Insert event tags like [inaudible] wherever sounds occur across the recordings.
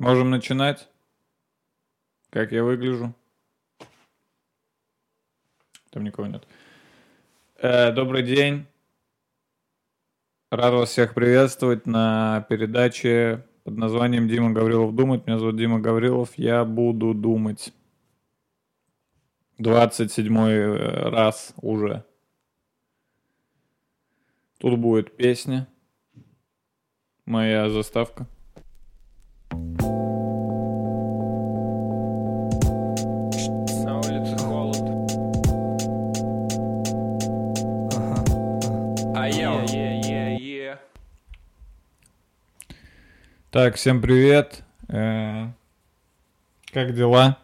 Можем начинать? Как я выгляжу? Там никого нет. Э, добрый день. Рад вас всех приветствовать на передаче под названием «Дима Гаврилов думает». Меня зовут Дима Гаврилов. Я буду думать. 27 раз уже. Тут будет песня. Моя заставка. Так, всем привет. Э, Как дела?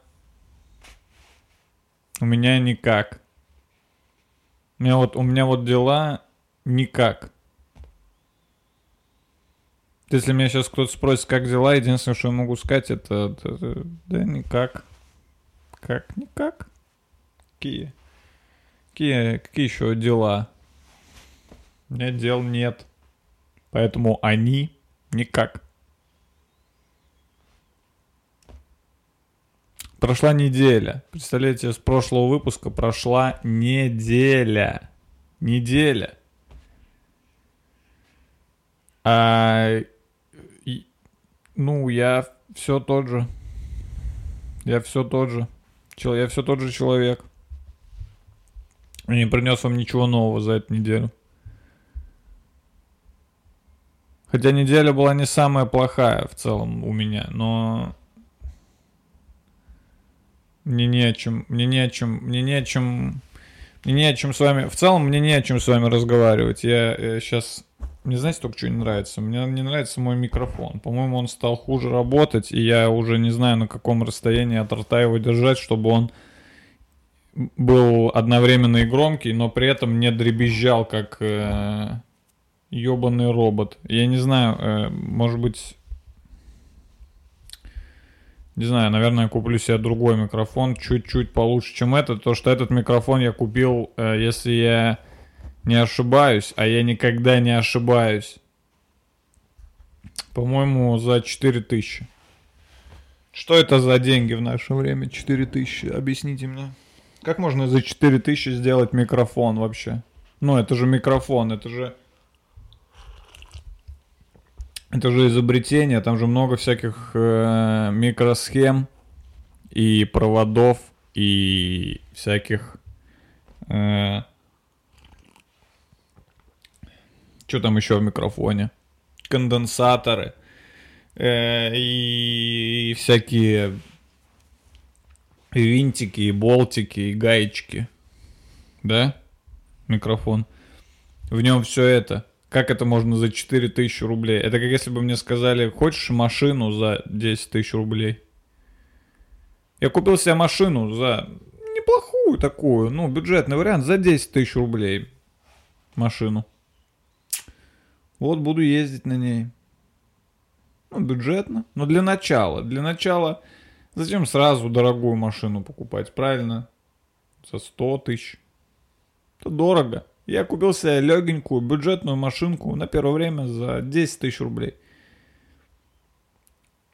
У меня никак. У меня вот, у меня вот дела никак. Если меня сейчас кто-то спросит, как дела, единственное, что я могу сказать, это, это- это- да никак. Как? Никак. Какие? Какие, какие еще дела? У меня дел нет. Поэтому они никак. Прошла неделя. Представляете, с прошлого выпуска прошла неделя. Неделя. А, и- ну, я все тот же. Я все тот же. Чел- Я все тот же человек. Я не принес вам ничего нового за эту неделю. Хотя неделя была не самая плохая в целом у меня, но мне не о чем, мне не о чем, мне не о чем, мне не о чем с вами, в целом мне не о чем с вами разговаривать. Я сейчас, мне знаете, только что не нравится? Мне не нравится мой микрофон. По-моему, он стал хуже работать, и я уже не знаю, на каком расстоянии от рта его держать, чтобы он был одновременно и громкий, но при этом не дребезжал, как э, робот. Я не знаю, э, может быть... Не знаю, наверное, куплю себе другой микрофон, чуть-чуть получше, чем этот, то что этот микрофон я купил, э, если я не ошибаюсь, а я никогда не ошибаюсь. По-моему, за 4000. Что это за деньги в наше время? 4000, объясните мне. Как можно за 4000 сделать микрофон вообще? Ну, это же микрофон, это же... Это же изобретение, там же много всяких э, микросхем и проводов и всяких... Э, что там еще в микрофоне? Конденсаторы э, и всякие винтики, и болтики, и гаечки. Да? Микрофон. В нем все это. Как это можно за 4000 рублей? Это как если бы мне сказали, хочешь машину за 10 тысяч рублей? Я купил себе машину за неплохую такую, ну, бюджетный вариант, за 10 тысяч рублей. Машину. Вот буду ездить на ней. Ну, бюджетно. Но для начала. Для начала зачем сразу дорогую машину покупать, правильно? За 100 тысяч. Это дорого. Я купил себе легенькую бюджетную машинку на первое время за 10 тысяч рублей.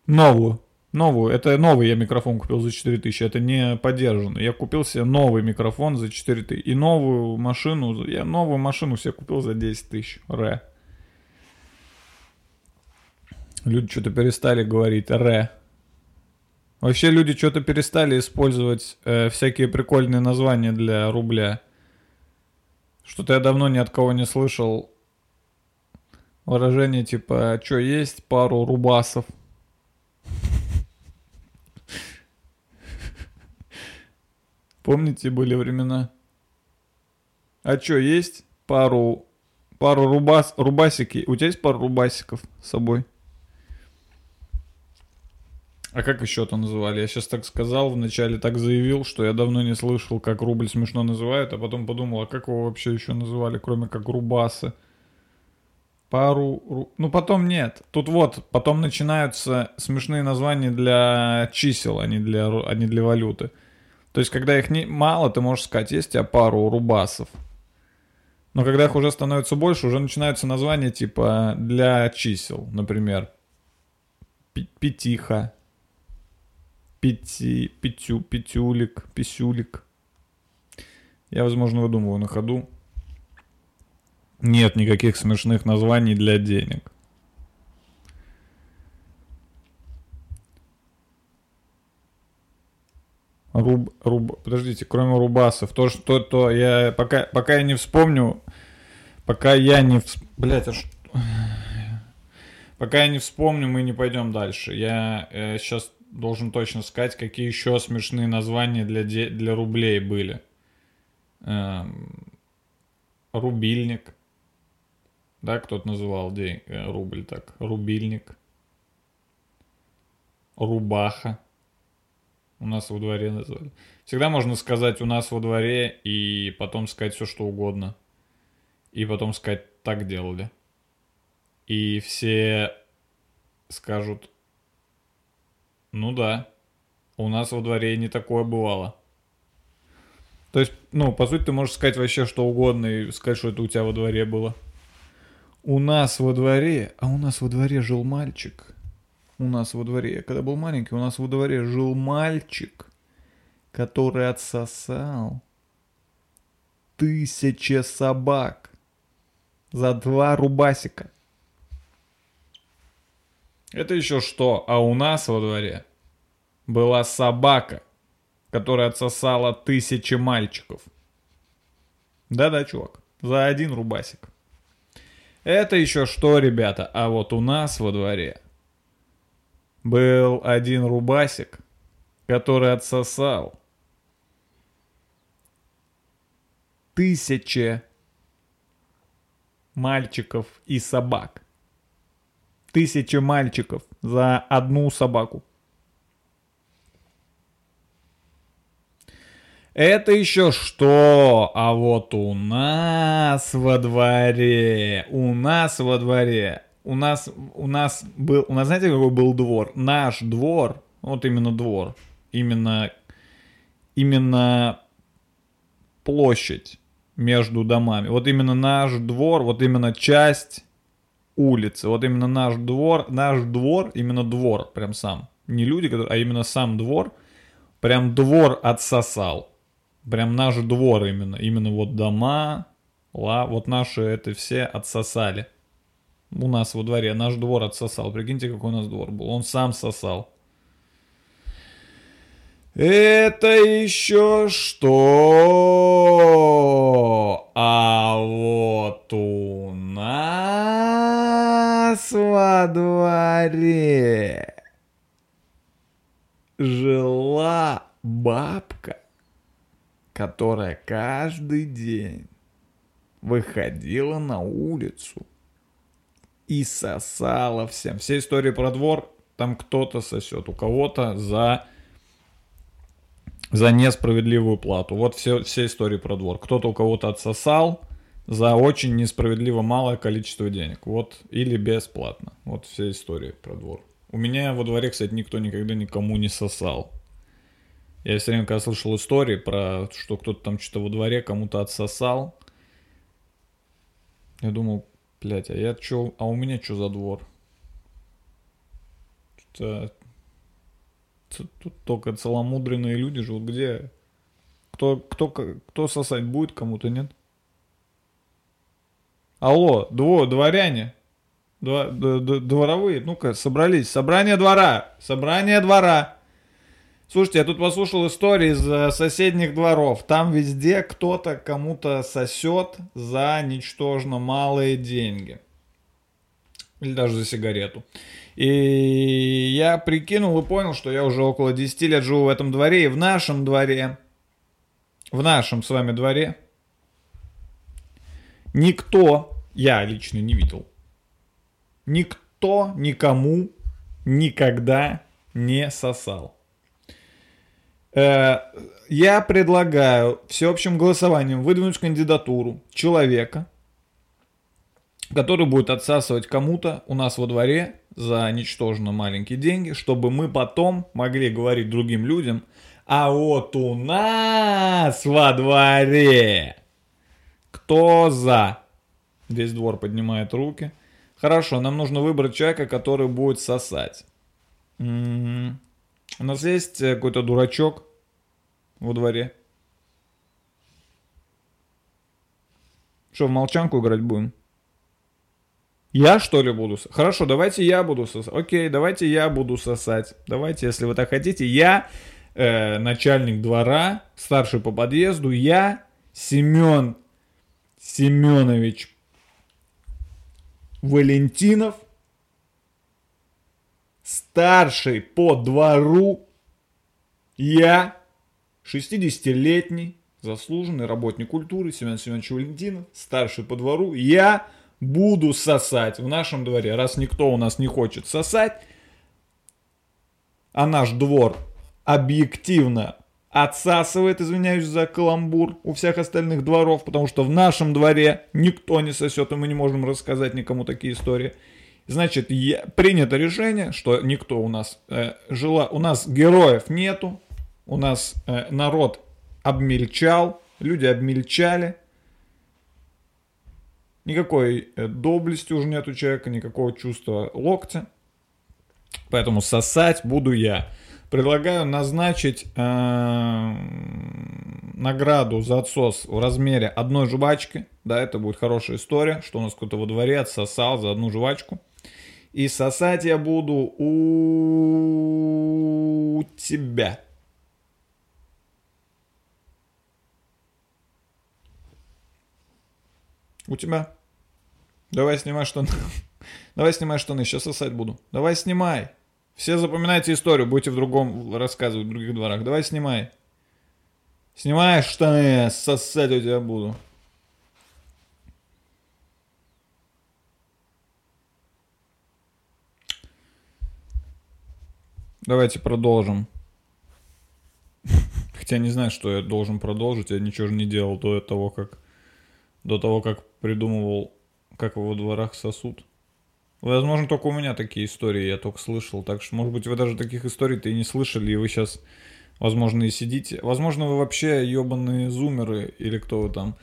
Новую. Новую. Это новый я микрофон купил за 4 тысячи. Это не подержанный. Я купил себе новый микрофон за 4 тысячи. И новую машину. Я новую машину себе купил за 10 тысяч. Ре. Люди что-то перестали говорить ре. Вообще люди что-то перестали использовать э, всякие прикольные названия для рубля. Что-то я давно ни от кого не слышал выражение типа «Чё, есть пару рубасов?» Помните, были времена? А чё, есть пару, пару рубас, рубасики? У тебя есть пару рубасиков с собой? А как еще это называли? Я сейчас так сказал, вначале так заявил, что я давно не слышал, как рубль смешно называют, а потом подумал, а как его вообще еще называли, кроме как рубасы? Пару... ру- Ну, потом нет. Тут вот, потом начинаются смешные названия для чисел, а не для, а не для валюты. То есть, когда их не, мало, ты можешь сказать, есть у тебя пару рубасов. Но когда их уже становится больше, уже начинаются названия типа для чисел, например. Пятиха. Пяти, пятю, пятюлик, писюлик. Я, возможно, выдумываю на ходу. Нет никаких смешных названий для денег. Руб, руб, подождите, кроме рубасов, то, что то я пока, пока я не вспомню, пока я не, вс... блять, а что? Пока я не вспомню, мы не пойдем дальше. Я э, сейчас должен точно сказать, какие еще смешные названия для, де- для рублей были. Эм, рубильник. Да, кто-то называл день, э, рубль так. Рубильник. Рубаха. У нас во дворе назвали. Всегда можно сказать у нас во дворе и потом сказать все, что угодно. И потом сказать так делали. И все скажут, ну да, у нас во дворе не такое бывало. То есть, ну, по сути, ты можешь сказать вообще что угодно и сказать, что это у тебя во дворе было. У нас во дворе, а у нас во дворе жил мальчик. У нас во дворе, я когда был маленький, у нас во дворе жил мальчик, который отсосал тысячи собак за два рубасика. Это еще что? А у нас во дворе была собака, которая отсосала тысячи мальчиков. Да-да, чувак, за один рубасик. Это еще что, ребята? А вот у нас во дворе был один рубасик, который отсосал тысячи мальчиков и собак. Тысячи мальчиков за одну собаку. Это еще что? А вот у нас во дворе, у нас во дворе, у нас, у нас был, у нас знаете какой был двор? Наш двор, вот именно двор, именно, именно площадь между домами. Вот именно наш двор, вот именно часть улицы, вот именно наш двор, наш двор, именно двор, прям сам. Не люди, которые, а именно сам двор, прям двор отсосал. Прям наш двор именно, именно вот дома, ла, вот наши это все отсосали. У нас во дворе наш двор отсосал. Прикиньте, какой у нас двор был. Он сам сосал. Это еще что? А вот у нас во дворе жила бабка, которая каждый день выходила на улицу и сосала всем. Все истории про двор, там кто-то сосет, у кого-то за за несправедливую плату. Вот все, все истории про двор. Кто-то у кого-то отсосал за очень несправедливо малое количество денег. Вот, или бесплатно. Вот все истории про двор. У меня во дворе, кстати, никто никогда никому не сосал. Я все время, когда слышал истории про, что кто-то там что-то во дворе кому-то отсосал, я думал, блядь, а я чё, а у меня что за двор? Что-то Т- Тут только целомудренные люди живут. Где? Кто, кто, кто сосать будет кому-то, нет? Алло, дво, дворяне. Дво- дворовые, ну-ка, собрались. Собрание двора. Собрание двора. Слушайте, я тут послушал истории из э, соседних дворов. Там везде кто-то кому-то сосет за ничтожно малые деньги. Или даже за сигарету. И я прикинул и понял, что я уже около 10 лет живу в этом дворе. И в нашем дворе, в нашем с вами дворе, никто, я лично не видел, никто никому никогда не сосал. Э, Я предлагаю всеобщим голосованием выдвинуть кандидатуру человека, который будет отсасывать кому-то у нас во дворе за ничтожно маленькие деньги, чтобы мы потом могли говорить другим людям, а вот у нас во дворе кто за? Весь двор поднимает руки. Хорошо, нам нужно выбрать человека, который будет сосать. У нас есть э, какой-то дурачок во дворе. Что, в молчанку играть будем? Я что ли буду? Хорошо, давайте я буду сосать. Окей, давайте я буду сосать. Давайте, если вы так хотите. Я э, начальник двора, старший по подъезду. Я Семен Семенович Валентинов, старший по двору. Я 60-летний заслуженный работник культуры Семен Семенович Валентинов, старший по двору. Я буду сосать в нашем дворе, раз никто у нас не хочет сосать, а наш двор объективно отсасывает, извиняюсь за каламбур, у всех остальных дворов, потому что в нашем дворе никто не сосет, и мы не можем рассказать никому такие истории. Значит, я- принято решение, что никто у нас э, жила, у нас героев нету, у нас э, народ обмельчал, люди обмельчали, никакой э, доблести уже нет у человека, никакого чувства локтя, поэтому сосать буду я. Предлагаю назначить э, награду за отсос в размере одной жвачки. Да, это будет хорошая история, что у нас кто-то во дворе отсосал за одну жвачку. И сосать я буду у тебя. У тебя. Давай снимай штаны. [laughs] Давай снимай штаны, сейчас сосать буду. Давай снимай. Все запоминайте историю, будете в другом рассказывать, в других дворах. Давай снимай. Снимай штаны, сосать у тебя буду. Давайте продолжим. [laughs] Хотя не знаю, что я должен продолжить. Я ничего же не делал до того, как до того, как придумывал, как во дворах сосут. Возможно, только у меня такие истории, я только слышал. Так что, может быть, вы даже таких историй-то и не слышали, и вы сейчас, возможно, и сидите. Возможно, вы вообще ебаные зумеры, или кто вы там.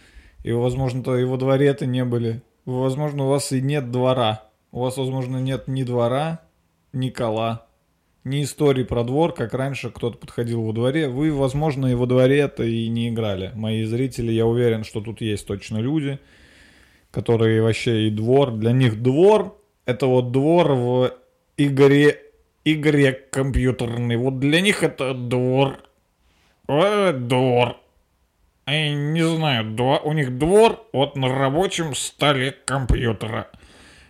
И вы, возможно-то и во дворе-то не были. Возможно, у вас и нет двора. У вас, возможно, нет ни двора, ни кола, ни истории про двор, как раньше кто-то подходил во дворе. Вы, возможно, и во дворе-то и не играли. Мои зрители, я уверен, что тут есть точно люди, которые вообще и двор. Для них двор — это вот двор в игре, игре компьютерной. Вот для них это двор. Э, двор. Я не знаю, дво- у них двор вот на рабочем столе компьютера.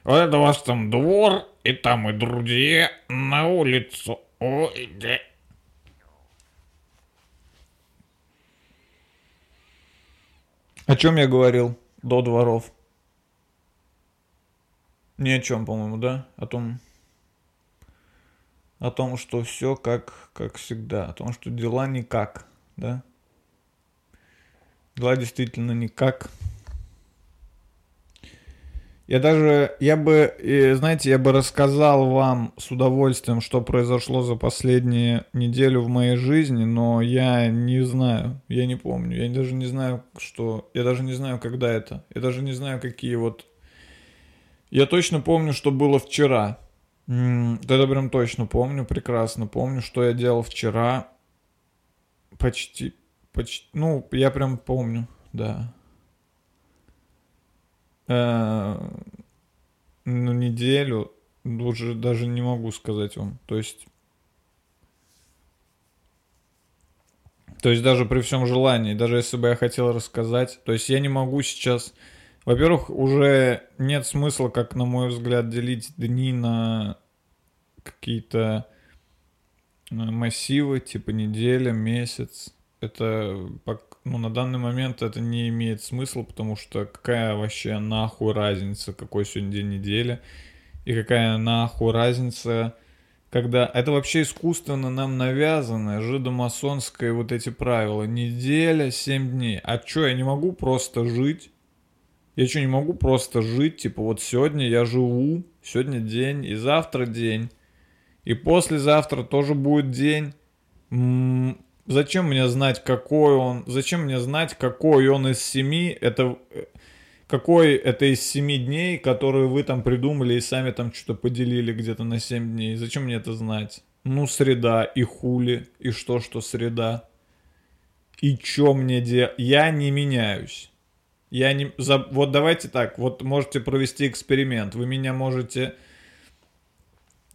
Вот это у вас там двор, и там и друзья на улицу. Ой, да. О чем я говорил до дворов? Ни о чем, по-моему, да? О том, о том, что все как, как всегда, о том, что дела никак, да? Дела действительно никак. Я даже, я бы, э, знаете, я бы рассказал вам с удовольствием, что произошло за последнюю неделю в моей жизни, но я не знаю, я не помню, я даже не знаю, что, я даже не знаю, когда это, я даже не знаю, какие вот... Я точно помню, что было вчера. Это прям точно помню, прекрасно помню, что я делал вчера. Почти, почти, ну, я прям помню, да. Э, ну, неделю, уже даже не могу сказать вам. То есть, то есть даже при всем желании, даже если бы я хотел рассказать, то есть я не могу сейчас... Во-первых, уже нет смысла, как на мой взгляд, делить дни на какие-то э, массивы, типа неделя, месяц. Это ну, на данный момент это не имеет смысла, потому что какая вообще нахуй разница, какой сегодня день недели, и какая нахуй разница, когда это вообще искусственно нам навязано, жидомасонское вот эти правила. Неделя, 7 дней. А чё, я не могу просто жить? Я что, не могу просто жить? Типа вот сегодня я живу, сегодня день, и завтра день, и послезавтра тоже будет день. М, Зачем мне знать, какой он? Зачем мне знать, какой он из семи? Это э, какой это из семи дней, которые вы там придумали и сами там что-то поделили где-то на семь дней? Зачем мне это знать? ну среда, и хули, и что, что среда. И чё мне делать? Я не меняюсь. Я не... За... Вот давайте так, вот можете провести эксперимент. Вы меня можете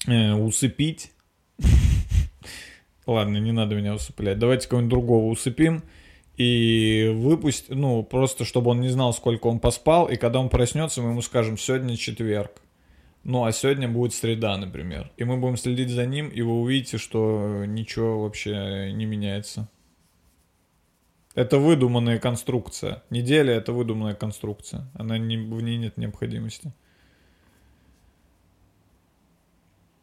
э, усыпить. [laughs] Ладно, не надо меня усыплять. Давайте кого-нибудь другого усыпим и выпусть, ну, просто чтобы он не знал, сколько он поспал, и когда он проснется, мы ему скажем, сегодня четверг. Ну, а сегодня будет среда, например. И мы будем следить за ним, и вы увидите, что ничего вообще не меняется. Это выдуманная конструкция. Неделя — это выдуманная конструкция. Она не, в ней нет необходимости.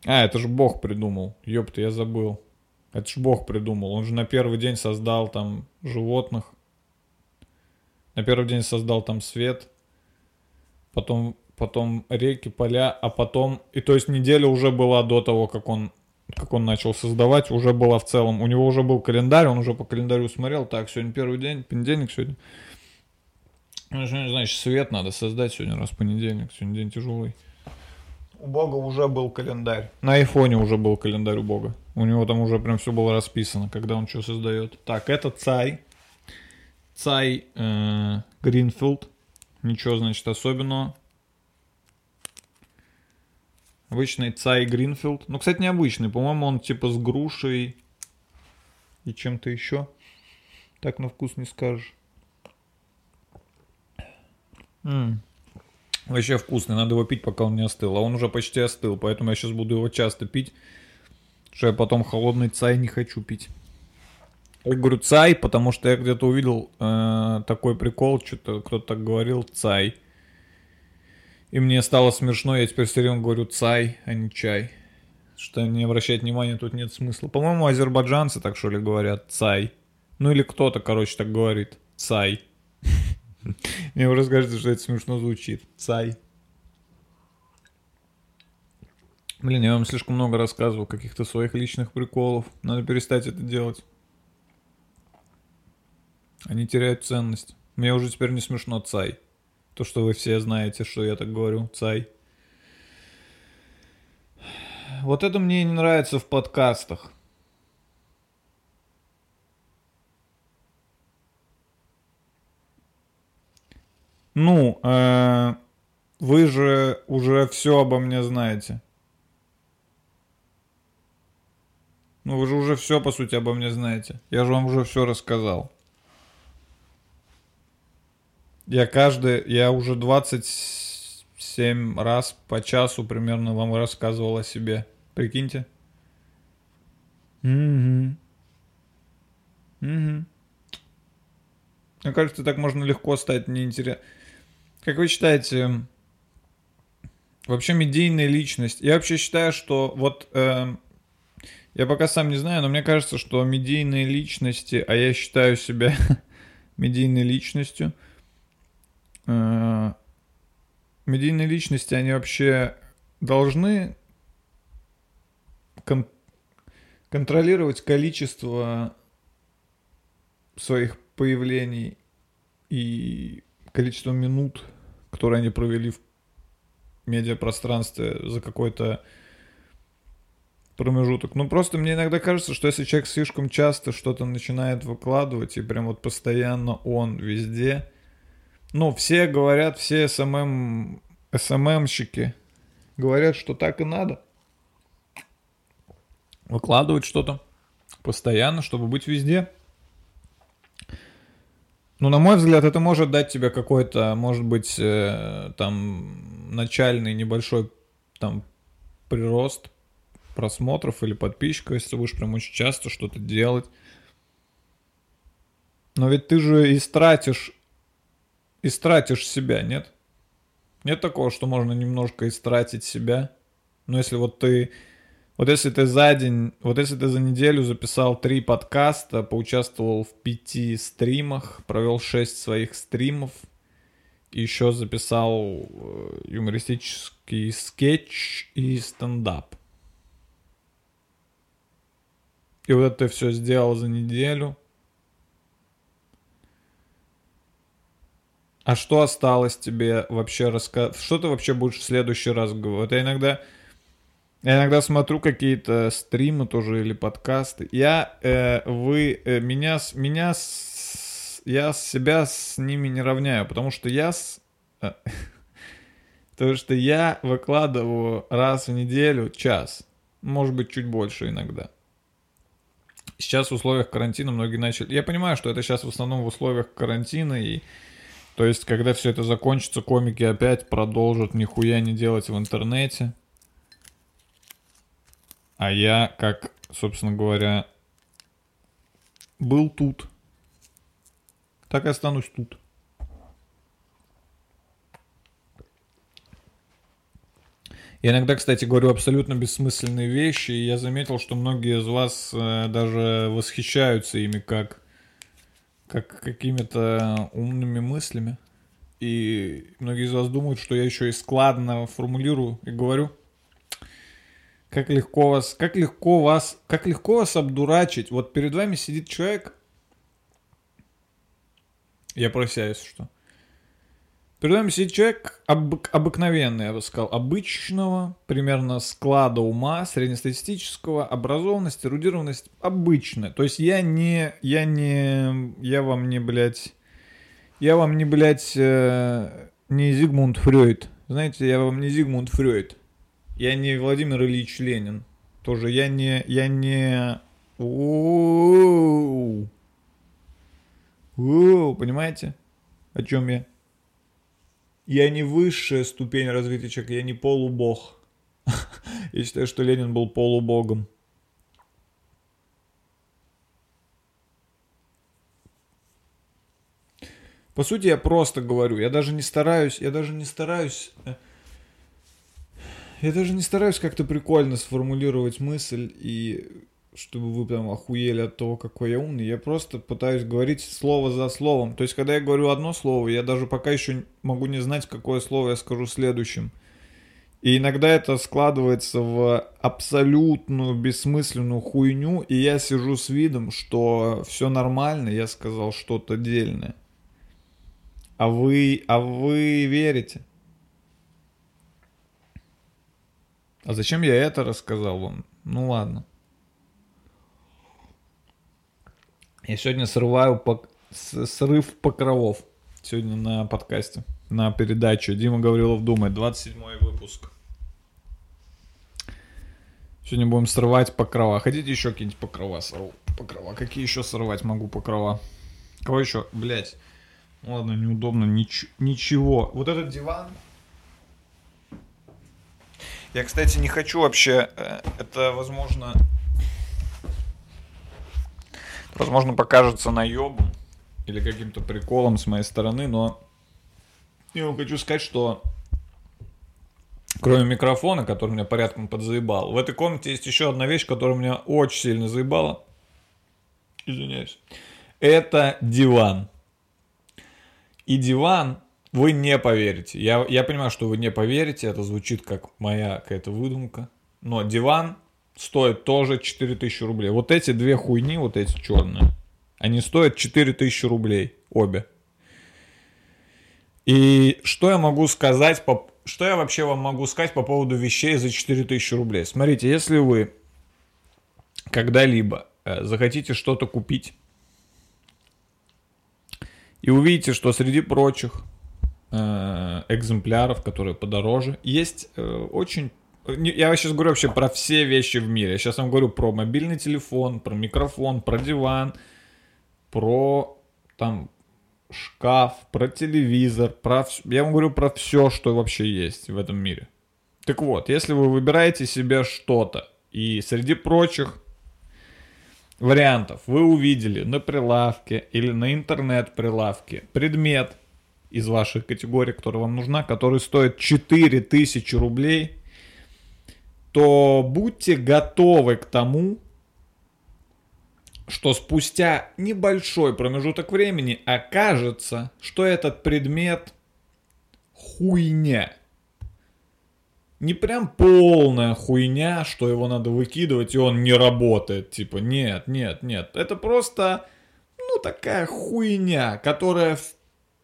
А, это же Бог придумал. Ёпта, я забыл. Это ж Бог придумал. Он же на первый день создал там животных. На первый день создал там свет. Потом, потом реки, поля, а потом... И то есть неделя уже была до того, как он, как он начал создавать, уже была в целом. У него уже был календарь, он уже по календарю смотрел. Так, сегодня первый день, понедельник сегодня. Ну, Значит, свет надо создать сегодня раз понедельник. Сегодня день тяжелый. У Бога уже был календарь. На айфоне уже был календарь у Бога. У него там уже прям все было расписано, когда он что создает. Так, это Цай. Цай э, Гринфилд. Ничего, значит, особенного. Обычный Цай Гринфилд. Ну, кстати, необычный. По-моему, он типа с грушей и чем-то еще. Так на вкус не скажешь. М. Вообще вкусный, надо его пить, пока он не остыл. А он уже почти остыл, поэтому я сейчас буду его часто пить. Что я потом холодный цай не хочу пить. Я говорю цай, потому что я где-то увидел э, такой прикол, что-то кто-то так говорил, цай. И мне стало смешно, я теперь все время говорю цай, а не чай. Что не обращать внимания, тут нет смысла. По-моему, азербайджанцы так что ли говорят, цай. Ну или кто-то, короче, так говорит, цай. [laughs] Мне уже кажется, что это смешно звучит. Цай. Блин, я вам слишком много рассказывал каких-то своих личных приколов. Надо перестать это делать. Они теряют ценность. Мне уже теперь не смешно цай. То, что вы все знаете, что я так говорю. Цай. Вот это мне не нравится в подкастах. Ну, э, вы же уже все обо мне знаете. Ну, вы же уже все, по сути, обо мне знаете. Я же вам уже все рассказал. Я каждый, я уже 27 раз по часу примерно вам рассказывал о себе. Прикиньте. Угу. Угу. Мне кажется, так можно легко стать неинтересным. Как вы считаете, вообще медийная личность? Я вообще считаю, что вот э, я пока сам не знаю, но мне кажется, что медийные личности, а я считаю себя [laughs] медийной личностью, э, медийные личности, они вообще должны кон- контролировать количество своих появлений и количество минут, которые они провели в медиапространстве за какой-то промежуток. Ну, просто мне иногда кажется, что если человек слишком часто что-то начинает выкладывать, и прям вот постоянно он везде, ну, все говорят, все SMM, СММщики говорят, что так и надо. Выкладывать что-то постоянно, чтобы быть везде. Ну, на мой взгляд, это может дать тебе какой-то, может быть, э, там, начальный небольшой там прирост просмотров или подписчиков, если будешь прям очень часто что-то делать. Но ведь ты же истратишь, истратишь себя, нет? Нет такого, что можно немножко истратить себя. Но если вот ты вот если ты за день, вот если ты за неделю записал три подкаста, поучаствовал в пяти стримах, провел шесть своих стримов, еще записал э, юмористический скетч и стендап. И вот это все сделал за неделю. А что осталось тебе вообще рассказать? Что ты вообще будешь в следующий раз говорить? Я иногда Я иногда смотрю какие-то стримы тоже или подкасты. Я, э, вы, э, меня, меня, с- я себя с ними не равняю, потому что я, с, э, [laughs] потому что я выкладываю раз в неделю час, может быть чуть больше иногда. Сейчас в условиях карантина многие начали. Я понимаю, что это сейчас в основном в условиях карантина и то есть, когда все это закончится, комики опять продолжат нихуя не делать в интернете. А я, как, собственно говоря, был тут, так и останусь тут. Я иногда, кстати, говорю абсолютно бессмысленные вещи, и я заметил, что многие из вас э, даже восхищаются ими как, как какими-то умными мыслями. И многие из вас думают, что я еще и складно формулирую и говорю. Как легко вас, как легко вас, как легко вас обдурачить. Вот перед вами сидит человек. Я про себя, если что. Вами сидит человек обык- обыкновенный, я бы сказал, обычного, примерно склада ума, среднестатистического, образованность, эрудированность обычная. То есть я не, я не, я вам не, блядь, я вам не, блядь, э, не Зигмунд Фрейд. Знаете, я вам не Зигмунд Фрейд. Я не Владимир Ильич Ленин. Тоже я не, я не... Оу, понимаете, о чем я? Я не высшая ступень развития человека, я не полубог. [laughs] Я считаю, что Ленин был полубогом. По сути, я просто говорю, я даже не стараюсь, я даже не стараюсь, э, я даже не стараюсь как-то прикольно сформулировать мысль и чтобы вы прям охуели от того, какой я умный. Я просто пытаюсь говорить слово за словом. То есть, когда я говорю одно слово, я даже пока еще могу не знать, какое слово я скажу следующим. И иногда это складывается в абсолютную бессмысленную хуйню, и я сижу с видом, что все нормально, я сказал что-то дельное. А вы, а вы верите? А зачем я это рассказал вам? Ну ладно. Я сегодня срываю с- срыв покровов. Сегодня на подкасте, на передаче. Дима Гаврилов думает, 27 выпуск. Сегодня будем срывать покрова. Хотите еще какие-нибудь покрова сорву? Покрова. Какие еще срывать могу покрова? Кого еще? Блять. Ладно, неудобно. Нич- ничего. Вот этот диван. Я, кстати, не хочу вообще. э, Это, возможно, возможно, покажется наебом или каким-то приколом с моей стороны, но я вам хочу сказать, что кроме микрофона, который меня порядком подзаебал, в этой комнате есть еще одна вещь, которая меня очень сильно заебала. Извиняюсь. Это диван. И диван, вы не поверите. Я, я понимаю, что вы не поверите, это звучит как моя какая-то выдумка. Но диван стоит тоже 4000 рублей. Вот эти две хуйни, вот эти черные, они стоят 4000 рублей обе. И что я могу сказать по... Что я вообще вам могу сказать по поводу вещей за 4000 рублей? Смотрите, если вы когда-либо э, захотите что-то купить и увидите, что среди прочих э, экземпляров, которые подороже, есть э, очень... Я сейчас говорю вообще про все вещи в мире. Я сейчас вам говорю про мобильный телефон, про микрофон, про диван, про там шкаф, про телевизор, про... Я вам говорю про все, что вообще есть в этом мире. Так вот, если вы выбираете себе что-то, и среди прочих вариантов вы увидели на прилавке или на интернет-прилавке предмет из вашей категории, которая вам нужна, который стоит 4000 рублей, то будьте готовы к тому, что спустя небольшой промежуток времени окажется, что этот предмет хуйня. Не прям полная хуйня, что его надо выкидывать и он не работает. Типа, нет, нет, нет. Это просто, ну, такая хуйня, которая в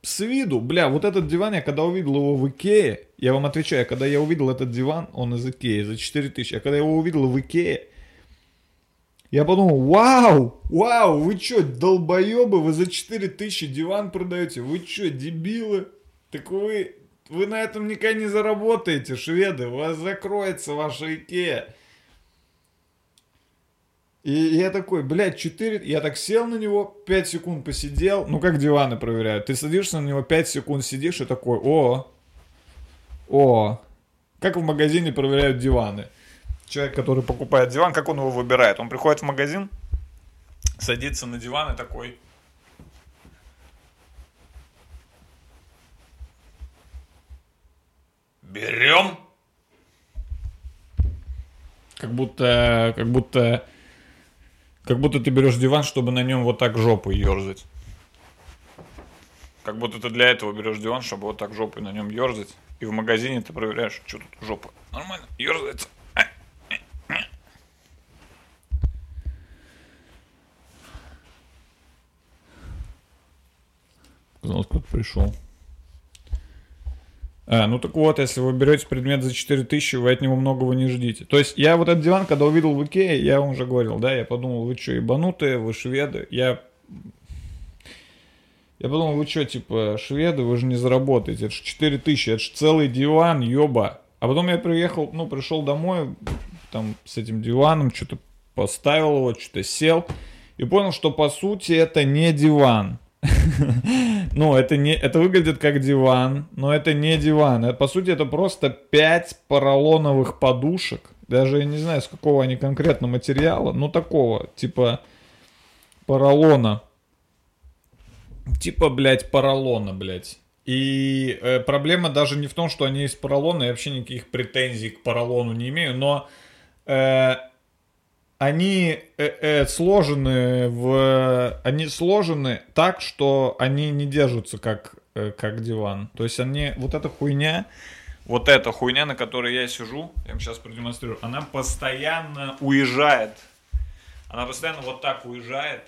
с виду, бля, вот этот диван, я когда увидел его в Икее, я вам отвечаю, когда я увидел этот диван, он из Икеи за 4000, а когда я его увидел в Икее, я подумал, вау, вау, вы чё, долбоебы, вы за 4000 диван продаете, вы чё, дебилы? Так вы, вы на этом никогда не заработаете, шведы, у вас закроется ваша Икея. И я такой, блядь, 4... Я так сел на него, 5 секунд посидел. Ну, как диваны проверяют. Ты садишься на него, 5 секунд сидишь и такой, о, о. Как в магазине проверяют диваны. Человек, который покупает диван, как он его выбирает? Он приходит в магазин, садится на диван и такой... Берем. Как будто, как будто как будто ты берешь диван, чтобы на нем вот так жопой ерзать. Как будто ты для этого берешь диван, чтобы вот так жопой на нем ерзать. И в магазине ты проверяешь, что тут жопа. Нормально, ерзается. Казалось, кто-то пришел. А, ну так вот, если вы берете предмет за 4000, вы от него многого не ждите. То есть я вот этот диван, когда увидел в Икее, я вам уже говорил, да, я подумал, вы что, ебанутые, вы шведы. Я я подумал, вы что, типа, шведы, вы же не заработаете, это же 4000, это же целый диван, ёба. А потом я приехал, ну, пришел домой, там, с этим диваном, что-то поставил его, что-то сел, и понял, что, по сути, это не диван. [laughs] Ну, это не, это выглядит как диван, но это не диван. Это, по сути, это просто 5 поролоновых подушек. Даже я не знаю, с какого они конкретно материала. Ну, такого, типа поролона. Типа, блядь, поролона, блядь. И э, проблема даже не в том, что они из поролона, я вообще никаких претензий к поролону не имею, но э, они э, э, сложены в, они сложены так, что они не держатся как э, как диван. То есть они вот эта хуйня, вот эта хуйня, на которой я сижу, я вам сейчас продемонстрирую, она постоянно уезжает, она постоянно вот так уезжает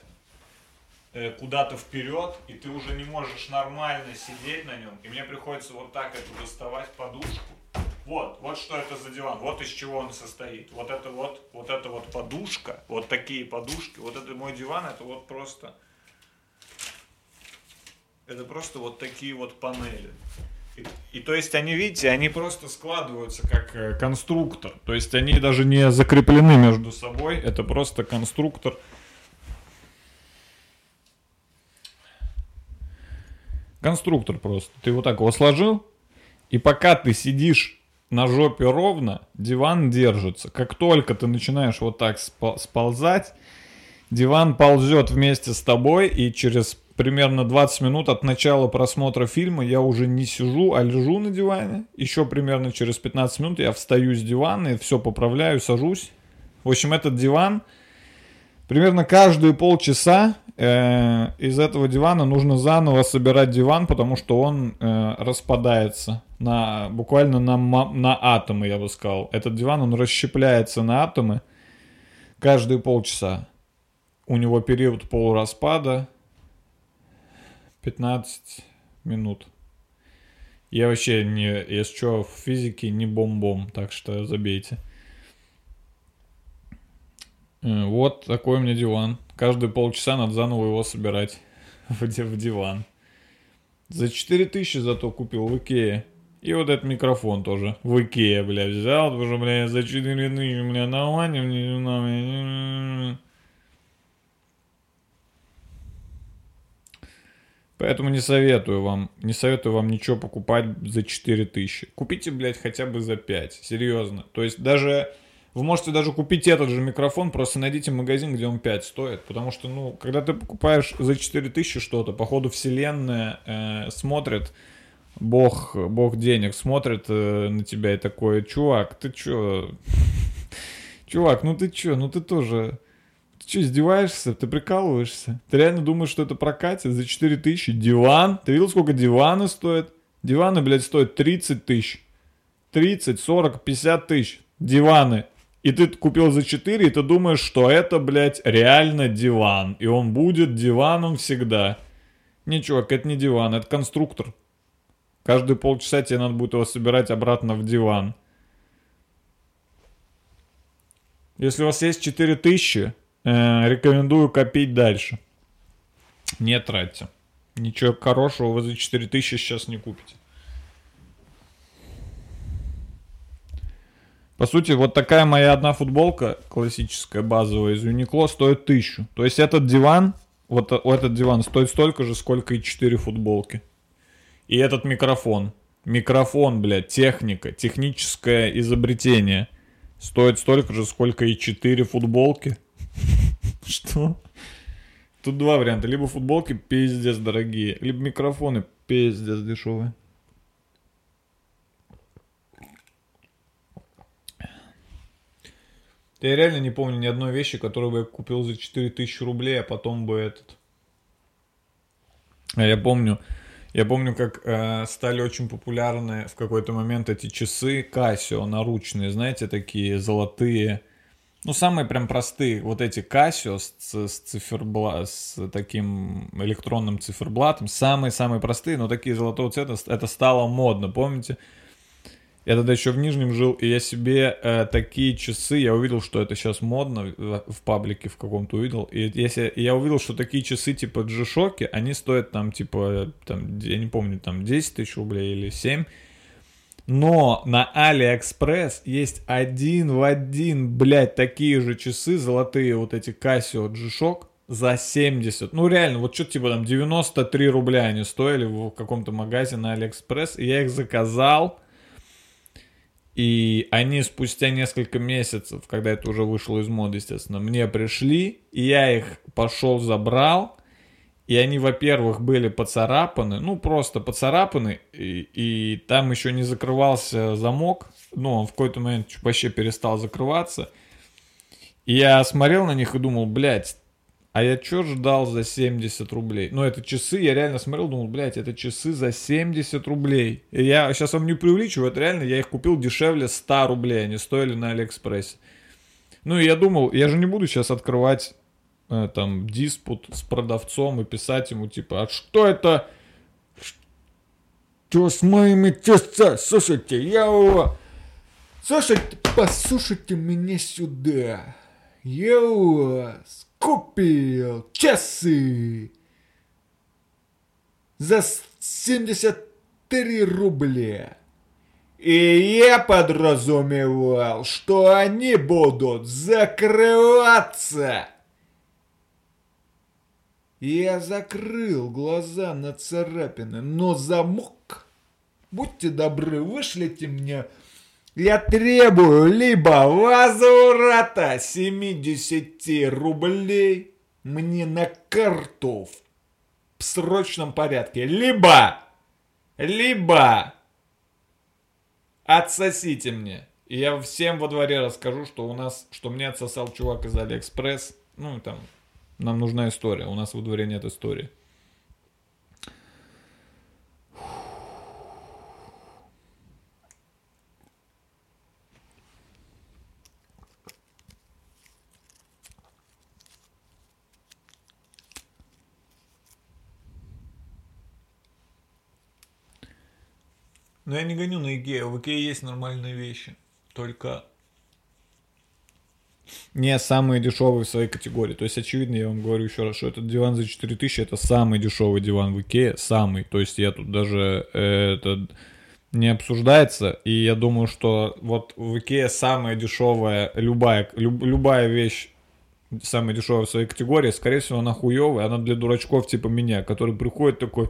э, куда-то вперед, и ты уже не можешь нормально сидеть на нем, и мне приходится вот так эту доставать подушку вот, вот что это за диван, вот из чего он состоит. Вот это вот, вот это вот подушка, вот такие подушки, вот это мой диван, это вот просто, это просто вот такие вот панели. И, и то есть они, видите, они просто складываются как э, конструктор. То есть они даже не закреплены между собой, это просто конструктор. Конструктор просто. Ты вот так его сложил, и пока ты сидишь на жопе ровно, диван держится. Как только ты начинаешь вот так сползать, диван ползет вместе с тобой, и через примерно 20 минут от начала просмотра фильма я уже не сижу, а лежу на диване. Еще примерно через 15 минут я встаю с дивана и все поправляю, сажусь. В общем, этот диван примерно каждые полчаса э, из этого дивана нужно заново собирать диван, потому что он э, распадается на буквально на, на атомы, я бы сказал. Этот диван, он расщепляется на атомы каждые полчаса. У него период полураспада 15 минут. Я вообще не, если что, в физике не бомбом, так что забейте. Вот такой у меня диван. Каждые полчаса надо заново его собирать [laughs] в, диван. За 4000 зато купил в Икее. И вот этот микрофон тоже в Икее, бля, взял, потому что, бля, за 4 тысячи, бля, нормально мне Поэтому не советую вам, не советую вам ничего покупать за 4 тысячи. Купите, блядь, хотя бы за 5, серьезно. То есть даже вы можете даже купить этот же микрофон, просто найдите магазин, где он 5 стоит. Потому что, ну, когда ты покупаешь за 4000 что-то, походу вселенная э, смотрит, бог, бог денег смотрит э, на тебя и такой, чувак, ты чё? [laughs] Чувак, ну ты чё? Ну ты тоже... Ты чё, издеваешься? Ты прикалываешься? Ты реально думаешь, что это прокатит за 4000? Диван? Ты видел, сколько диваны стоят? Диваны, блядь, стоят 30 тысяч. 30, 40, 50 тысяч. Диваны и ты купил за 4, и ты думаешь, что это, блядь, реально диван. И он будет диваном всегда. Не, чувак, это не диван, это конструктор. Каждые полчаса тебе надо будет его собирать обратно в диван. Если у вас есть 4000, э, рекомендую копить дальше. Не тратьте. Ничего хорошего вы за 4000 сейчас не купите. По сути, вот такая моя одна футболка, классическая, базовая, из Uniqlo, стоит тысячу. То есть этот диван, вот этот диван стоит столько же, сколько и 4 футболки. И этот микрофон. Микрофон, блядь, техника, техническое изобретение. Стоит столько же, сколько и 4 футболки. [laughs] Что? Тут два варианта. Либо футболки пиздец дорогие, либо микрофоны пиздец дешевые. Я реально не помню ни одной вещи, которую бы я купил за 4000 рублей, а потом бы этот... А я помню, я помню, как э, стали очень популярны в какой-то момент эти часы Casio наручные, знаете, такие золотые. Ну, самые прям простые, вот эти Casio с, с, цифербла... с таким электронным циферблатом, самые-самые простые, но такие золотого цвета, это стало модно, помните? Я тогда еще в Нижнем жил, и я себе э, такие часы, я увидел, что это сейчас модно, в, в паблике в каком-то увидел, и если, я увидел, что такие часы типа G-Shock, они стоят там типа, там, я не помню, там 10 тысяч рублей или 7, но на AliExpress есть один в один, блядь, такие же часы, золотые вот эти Casio G-Shock, за 70. Ну реально, вот что-то типа там 93 рубля они стоили в каком-то магазине на AliExpress, и я их заказал, и они спустя несколько месяцев, когда это уже вышло из моды, естественно, мне пришли, и я их пошел забрал, и они, во-первых, были поцарапаны, ну просто поцарапаны, и, и там еще не закрывался замок, ну он в какой-то момент вообще перестал закрываться. И я смотрел на них и думал, блядь, а я чё ждал за 70 рублей? Ну, это часы, я реально смотрел, думал, блядь, это часы за 70 рублей. И я сейчас вам не преувеличиваю, это реально, я их купил дешевле 100 рублей, они стоили на Алиэкспрессе. Ну, и я думал, я же не буду сейчас открывать э, там диспут с продавцом и писать ему, типа, а что это? Что с моими часами? Слушайте, я его... Слушайте, послушайте меня сюда. Я у вас купил часы за 73 рубля. И я подразумевал, что они будут закрываться. Я закрыл глаза на царапины, но замок... Будьте добры, вышлите мне... Я требую либо возврата 70 рублей мне на карту в срочном порядке, либо... Либо... Отсосите мне. И я всем во дворе расскажу, что у нас, что мне отсосал чувак из Алиэкспресс. Ну, там, нам нужна история. У нас во дворе нет истории. Но я не гоню на Икеа. В Икее есть нормальные вещи. Только не самые дешевые в своей категории. То есть, очевидно, я вам говорю еще раз, что этот диван за 4000 это самый дешевый диван в Икее. Самый. То есть, я тут даже э, это не обсуждается. И я думаю, что вот в Икее самая дешевая, любая, люб- любая вещь самая дешевая в своей категории, скорее всего, она хуевая, она для дурачков типа меня, который приходит такой,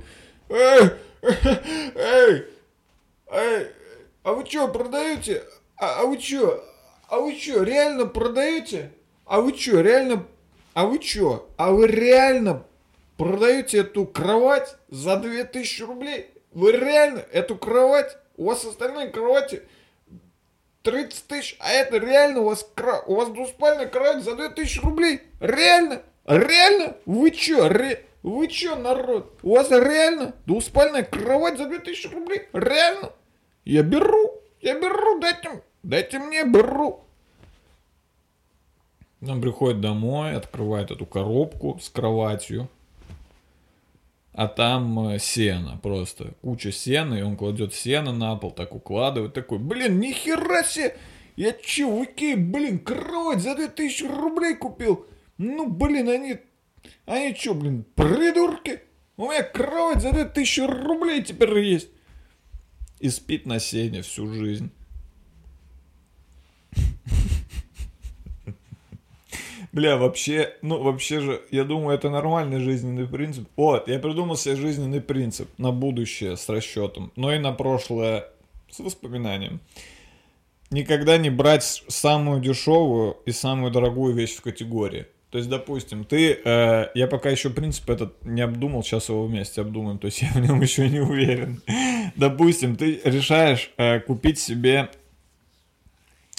эй, [laughs] эй, а вы что, продаете? А, а вы что? А вы что, реально продаете? А вы что, реально? А вы что? А вы реально продаете эту кровать за 2000 рублей? Вы реально эту кровать? У вас остальные кровати 30 тысяч, а это реально у вас, кра- у вас двуспальная кровать за 2000 рублей? Реально? Реально? Вы чё? Ре- Вы чё, народ? У вас реально двуспальная кровать за 2000 рублей? Реально? Я беру, я беру, дайте, дайте мне, беру. Он приходит домой, открывает эту коробку с кроватью. а там э, сено просто. Куча сена, и он кладет сено на пол, так укладывает, такой, блин, нихера себе! Я че, в блин, кровать за 2000 рублей купил? Ну, блин, они... Они че, блин, придурки? У меня кровать за 2000 рублей теперь есть. И спит на сене всю жизнь. Бля, вообще, ну вообще же, я думаю, это нормальный жизненный принцип. Вот, я придумал себе жизненный принцип на будущее с расчетом, но и на прошлое с воспоминанием. Никогда не брать самую дешевую и самую дорогую вещь в категории. То есть, допустим, ты, э, я пока еще принцип этот не обдумал, сейчас его вместе обдумаем, то есть [laughs] я в нем еще не уверен. Допустим, ты решаешь э, купить себе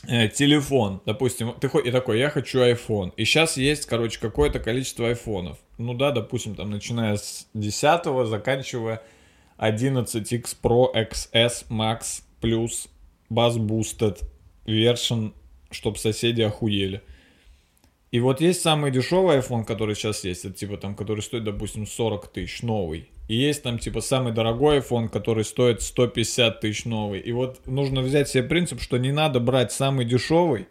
э, телефон, допустим, ты и такой, я хочу iPhone, и сейчас есть, короче, какое-то количество айфонов. Ну да, допустим, там, начиная с 10 заканчивая 11X Pro XS Max Plus Bass Boosted Version, чтоб соседи охуели. И вот есть самый дешевый iPhone, который сейчас есть, это типа там, который стоит, допустим, 40 тысяч, новый. И есть там типа самый дорогой iPhone, который стоит 150 тысяч новый. И вот нужно взять себе принцип, что не надо брать самый дешевый,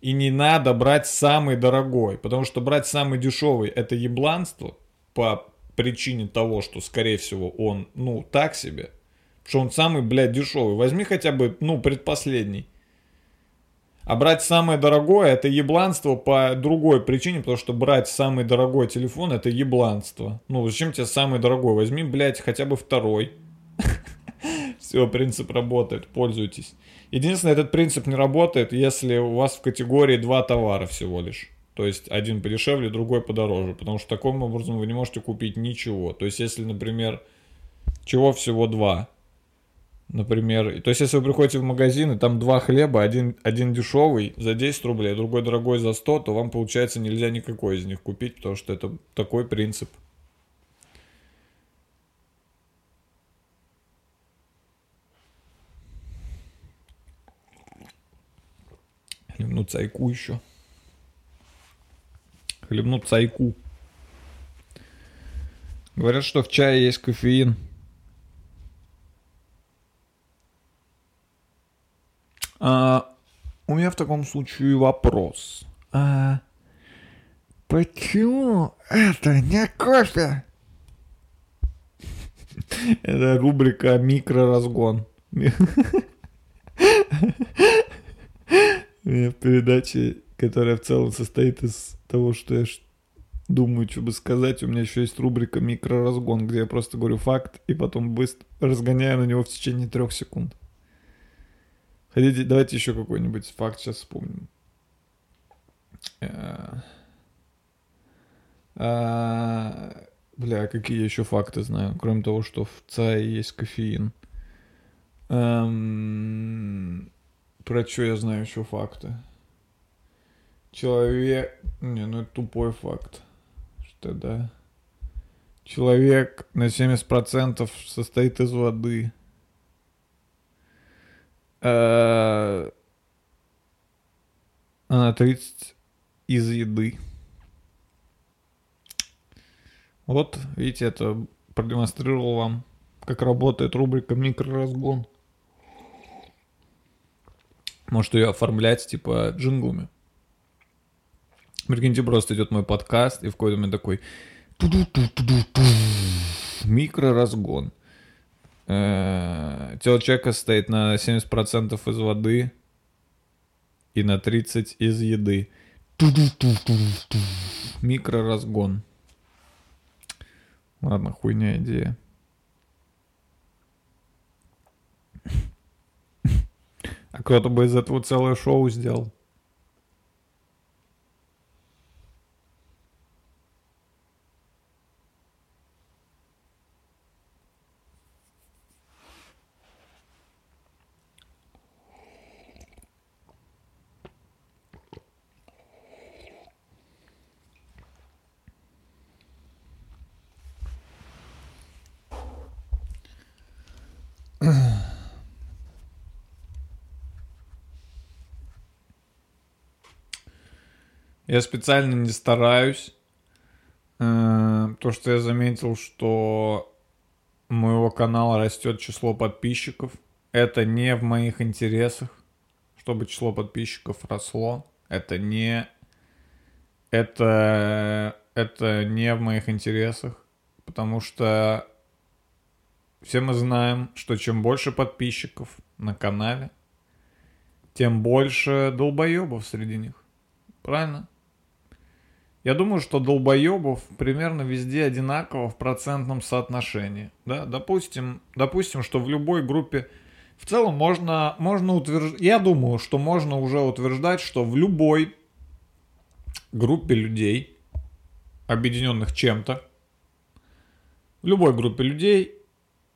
и не надо брать самый дорогой. Потому что брать самый дешевый это ебланство по причине того, что, скорее всего, он, ну, так себе. Что он самый, блядь, дешевый. Возьми хотя бы, ну, предпоследний. А брать самое дорогое это ебланство по другой причине, потому что брать самый дорогой телефон это ебланство. Ну, зачем тебе самый дорогой? Возьми, блядь, хотя бы второй. [laughs] Все, принцип работает, пользуйтесь. Единственное, этот принцип не работает, если у вас в категории два товара всего лишь. То есть один подешевле, другой подороже. Потому что таким образом вы не можете купить ничего. То есть если, например, чего всего два. Например, то есть если вы приходите в магазин, и там два хлеба, один, один дешевый за 10 рублей, а другой дорогой за 100, то вам, получается, нельзя никакой из них купить, потому что это такой принцип. Хлебну цайку еще. Хлебну цайку. Говорят, что в чае есть кофеин. А, у меня в таком случае вопрос. А, почему это не кофе? [laughs] Это рубрика «Микроразгон». [laughs] У меня в передаче, которая в целом состоит из того, что я думаю, что бы сказать, у меня еще есть рубрика «Микроразгон», где я просто говорю факт и потом быстро разгоняю на него в течение трех секунд. Хотите, давайте еще какой-нибудь факт сейчас вспомним. Э, а, Бля, какие я еще факты знаю, кроме того, что в ЦАе есть кофеин. Эм, Про что я знаю еще факты? Человек... Не, ну это тупой факт. Что да. Человек на 70% состоит из воды. Э, А на 30 из еды. Вот, видите, это продемонстрировал вам, как работает рубрика «Микроразгон». Может ее оформлять, типа, джинглами. Прикиньте, просто идет мой подкаст, и в какой-то момент такой микроразгон. Э, Тело человека состоит на 70% из воды и на 30% из еды. Микроразгон. Ладно, хуйня идея. А кто-то бы из этого целое шоу сделал. Я специально не стараюсь Э, То, что я заметил, что у моего канала растет число подписчиков. Это не в моих интересах, чтобы число подписчиков росло. Это не... Это... Это не в моих интересах. Потому что все мы знаем, что чем больше подписчиков на канале, тем больше долбоебов среди них. Правильно? Я думаю, что долбоебов примерно везде одинаково в процентном соотношении. Да? Допустим, допустим, что в любой группе в целом можно, можно утверждать, я думаю, что можно уже утверждать, что в любой группе людей, объединенных чем-то, в любой группе людей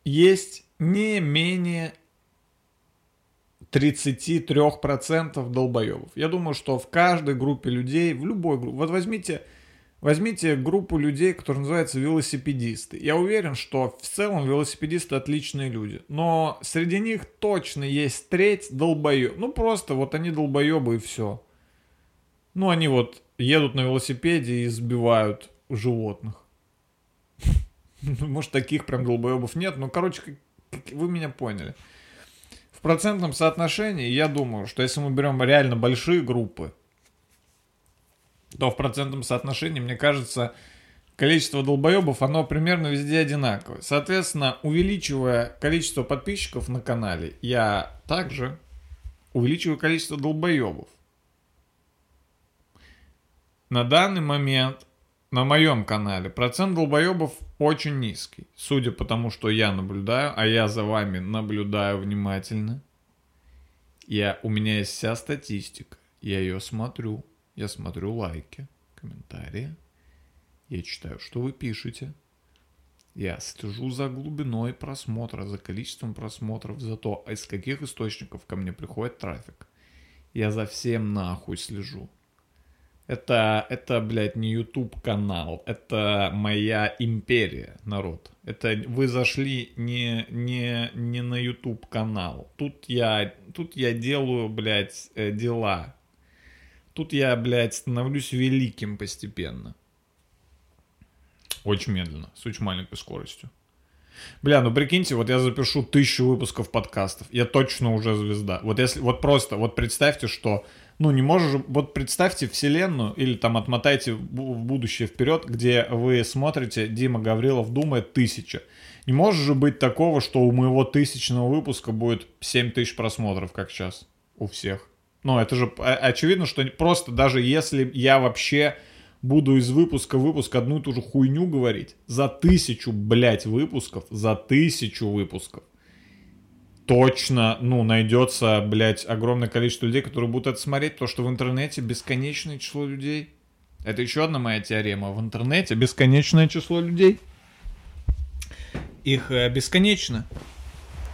есть не менее 33% долбоебов. Я думаю, что в каждой группе людей, в любой группе, вот возьмите, возьмите группу людей, которая называется велосипедисты. Я уверен, что в целом велосипедисты отличные люди, но среди них точно есть треть долбоеб. Ну просто вот они долбоебы и все. Ну они вот едут на велосипеде и сбивают животных. [laughs] Может таких прям долбоебов нет, но короче, вы меня поняли. Процентном соотношении я думаю, что если мы берем реально большие группы, то в процентном соотношении, мне кажется, количество долбоебов, оно примерно везде одинаковое. Соответственно, увеличивая количество подписчиков на канале, я также увеличиваю количество долбоебов. На данный момент на моем канале процент долбоебов очень низкий. Судя по тому, что я наблюдаю, а я за вами наблюдаю внимательно. Я, у меня есть вся статистика. Я ее смотрю. Я смотрю лайки, комментарии. Я читаю, что вы пишете. Я слежу за глубиной просмотра, за количеством просмотров, за то, из каких источников ко мне приходит трафик. Я за всем нахуй слежу. Это, это, блядь, не YouTube канал, это моя империя, народ. Это вы зашли не, не, не на YouTube канал. Тут я, тут я делаю, блядь, э, дела. Тут я, блядь, становлюсь великим постепенно. Очень медленно, с очень маленькой скоростью. Бля, ну прикиньте, вот я запишу тысячу выпусков подкастов, я точно уже звезда. Вот если, вот просто, вот представьте, что, ну не можешь, же- вот представьте вселенную или там отмотайте в бу- в будущее вперед, где вы смотрите, Дима Гаврилов думает тысяча. Не может же быть такого, что у моего тысячного выпуска будет 7 тысяч просмотров, как сейчас у всех. Ну, это же о- очевидно, что просто даже если я вообще буду из выпуска в выпуск одну и ту же хуйню говорить, за тысячу, блядь, выпусков, за тысячу выпусков, точно, ну, найдется, блядь, огромное количество людей, которые будут это смотреть, потому что в интернете бесконечное число людей. Это еще одна моя теорема. В интернете бесконечное число людей. Их э, бесконечно.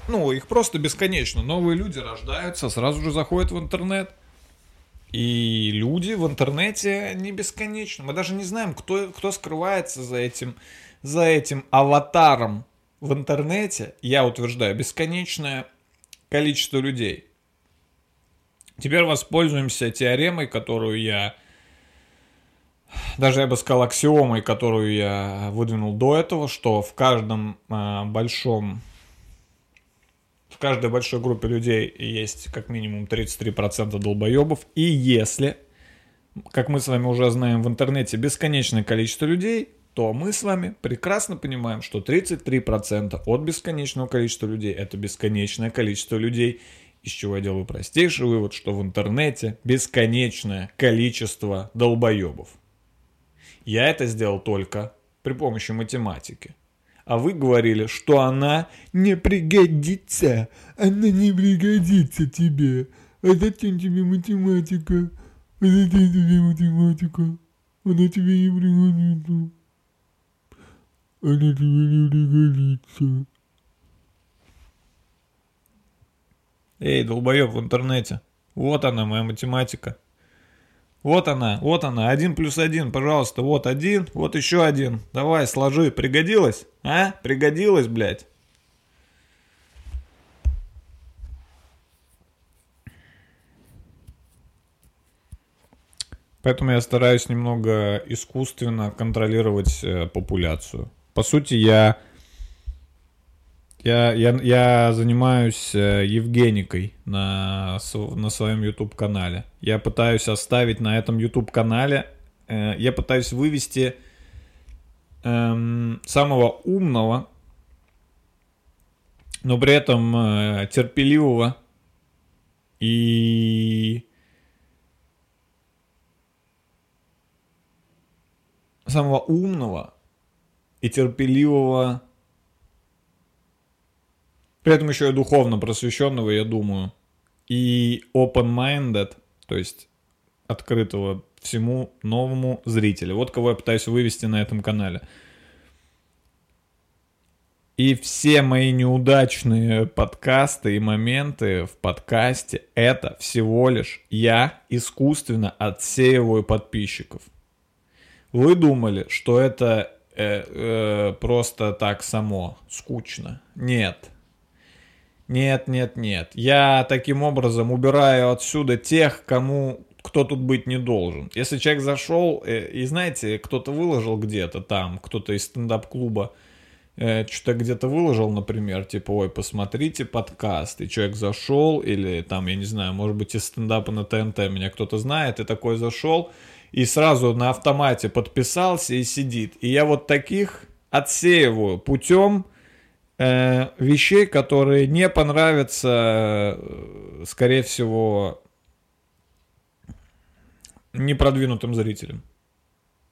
Ну, их просто бесконечно. Новые люди рождаются, сразу же заходят в интернет. И люди в интернете не бесконечны. Мы даже не знаем, кто, кто скрывается за этим, за этим аватаром в интернете. Я утверждаю, бесконечное количество людей. Теперь воспользуемся теоремой, которую я... Даже я бы сказал аксиомой, которую я выдвинул до этого, что в каждом а, большом в каждой большой группе людей есть как минимум 33% долбоебов. И если, как мы с вами уже знаем в интернете, бесконечное количество людей, то мы с вами прекрасно понимаем, что 33% от бесконечного количества людей это бесконечное количество людей, из чего я делаю простейший вывод, что в интернете бесконечное количество долбоебов. Я это сделал только при помощи математики. А вы говорили, что она не пригодится. Она не пригодится тебе. А зачем тебе математика? А зачем тебе математика? Она тебе не пригодится. Она тебе не пригодится. Эй, долбоеб в интернете. Вот она, моя математика. Вот она, вот она, один плюс один, пожалуйста, вот один, вот еще один. Давай, сложи, пригодилось? А? Пригодилось, блядь? Поэтому я стараюсь немного искусственно контролировать э, популяцию. По сути, я, я, я, я занимаюсь э, Евгеникой на, на своем YouTube-канале. Я пытаюсь оставить на этом YouTube-канале, э, я пытаюсь вывести эм, самого умного, но при этом э, терпеливого и самого умного и терпеливого, при этом еще и духовно просвещенного, я думаю, и open-minded, то есть открытого всему новому зрителю. Вот кого я пытаюсь вывести на этом канале. И все мои неудачные подкасты и моменты в подкасте это всего лишь я искусственно отсеиваю подписчиков. Вы думали, что это э, э, просто так само скучно? Нет. Нет, нет, нет. Я таким образом убираю отсюда тех, кому кто тут быть не должен. Если человек зашел, э, и знаете, кто-то выложил где-то там, кто-то из стендап-клуба э, что-то где-то выложил, например, типа, ой, посмотрите подкаст, и человек зашел, или там, я не знаю, может быть, из стендапа на ТНТ меня кто-то знает, и такой зашел, и сразу на автомате подписался и сидит. И я вот таких отсеиваю путем э, вещей, которые не понравятся, э, скорее всего, непродвинутым зрителям.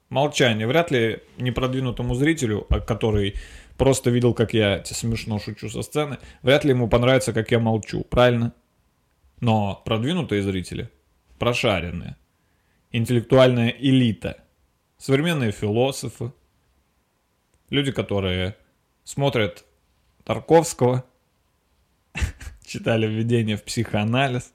Молчание. Вряд ли непродвинутому зрителю, а который просто видел, как я смешно шучу со сцены, вряд ли ему понравится, как я молчу. Правильно? Но продвинутые зрители, прошаренные, интеллектуальная элита, современные философы, люди, которые смотрят Тарковского, [laughs] читали введение в психоанализ,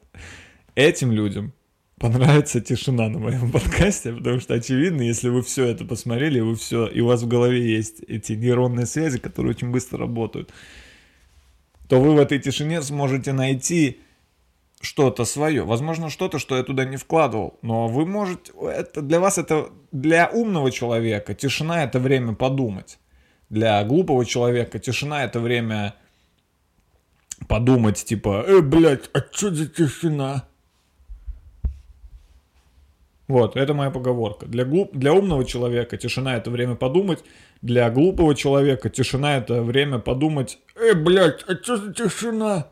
этим людям понравится тишина на моем [laughs] подкасте, потому что очевидно, если вы все это посмотрели, вы все, и у вас в голове есть эти нейронные связи, которые очень быстро работают, то вы в этой тишине сможете найти что-то свое. Возможно, что-то, что я туда не вкладывал. Но вы можете... Это, для вас это... Для умного человека тишина — это время подумать. Для глупого человека тишина — это время подумать, типа, «Э, блядь, а что за тишина?» Вот, это моя поговорка. Для, глуп... для умного человека тишина это время подумать. Для глупого человека тишина это время подумать. Эй, блядь, а что за тишина?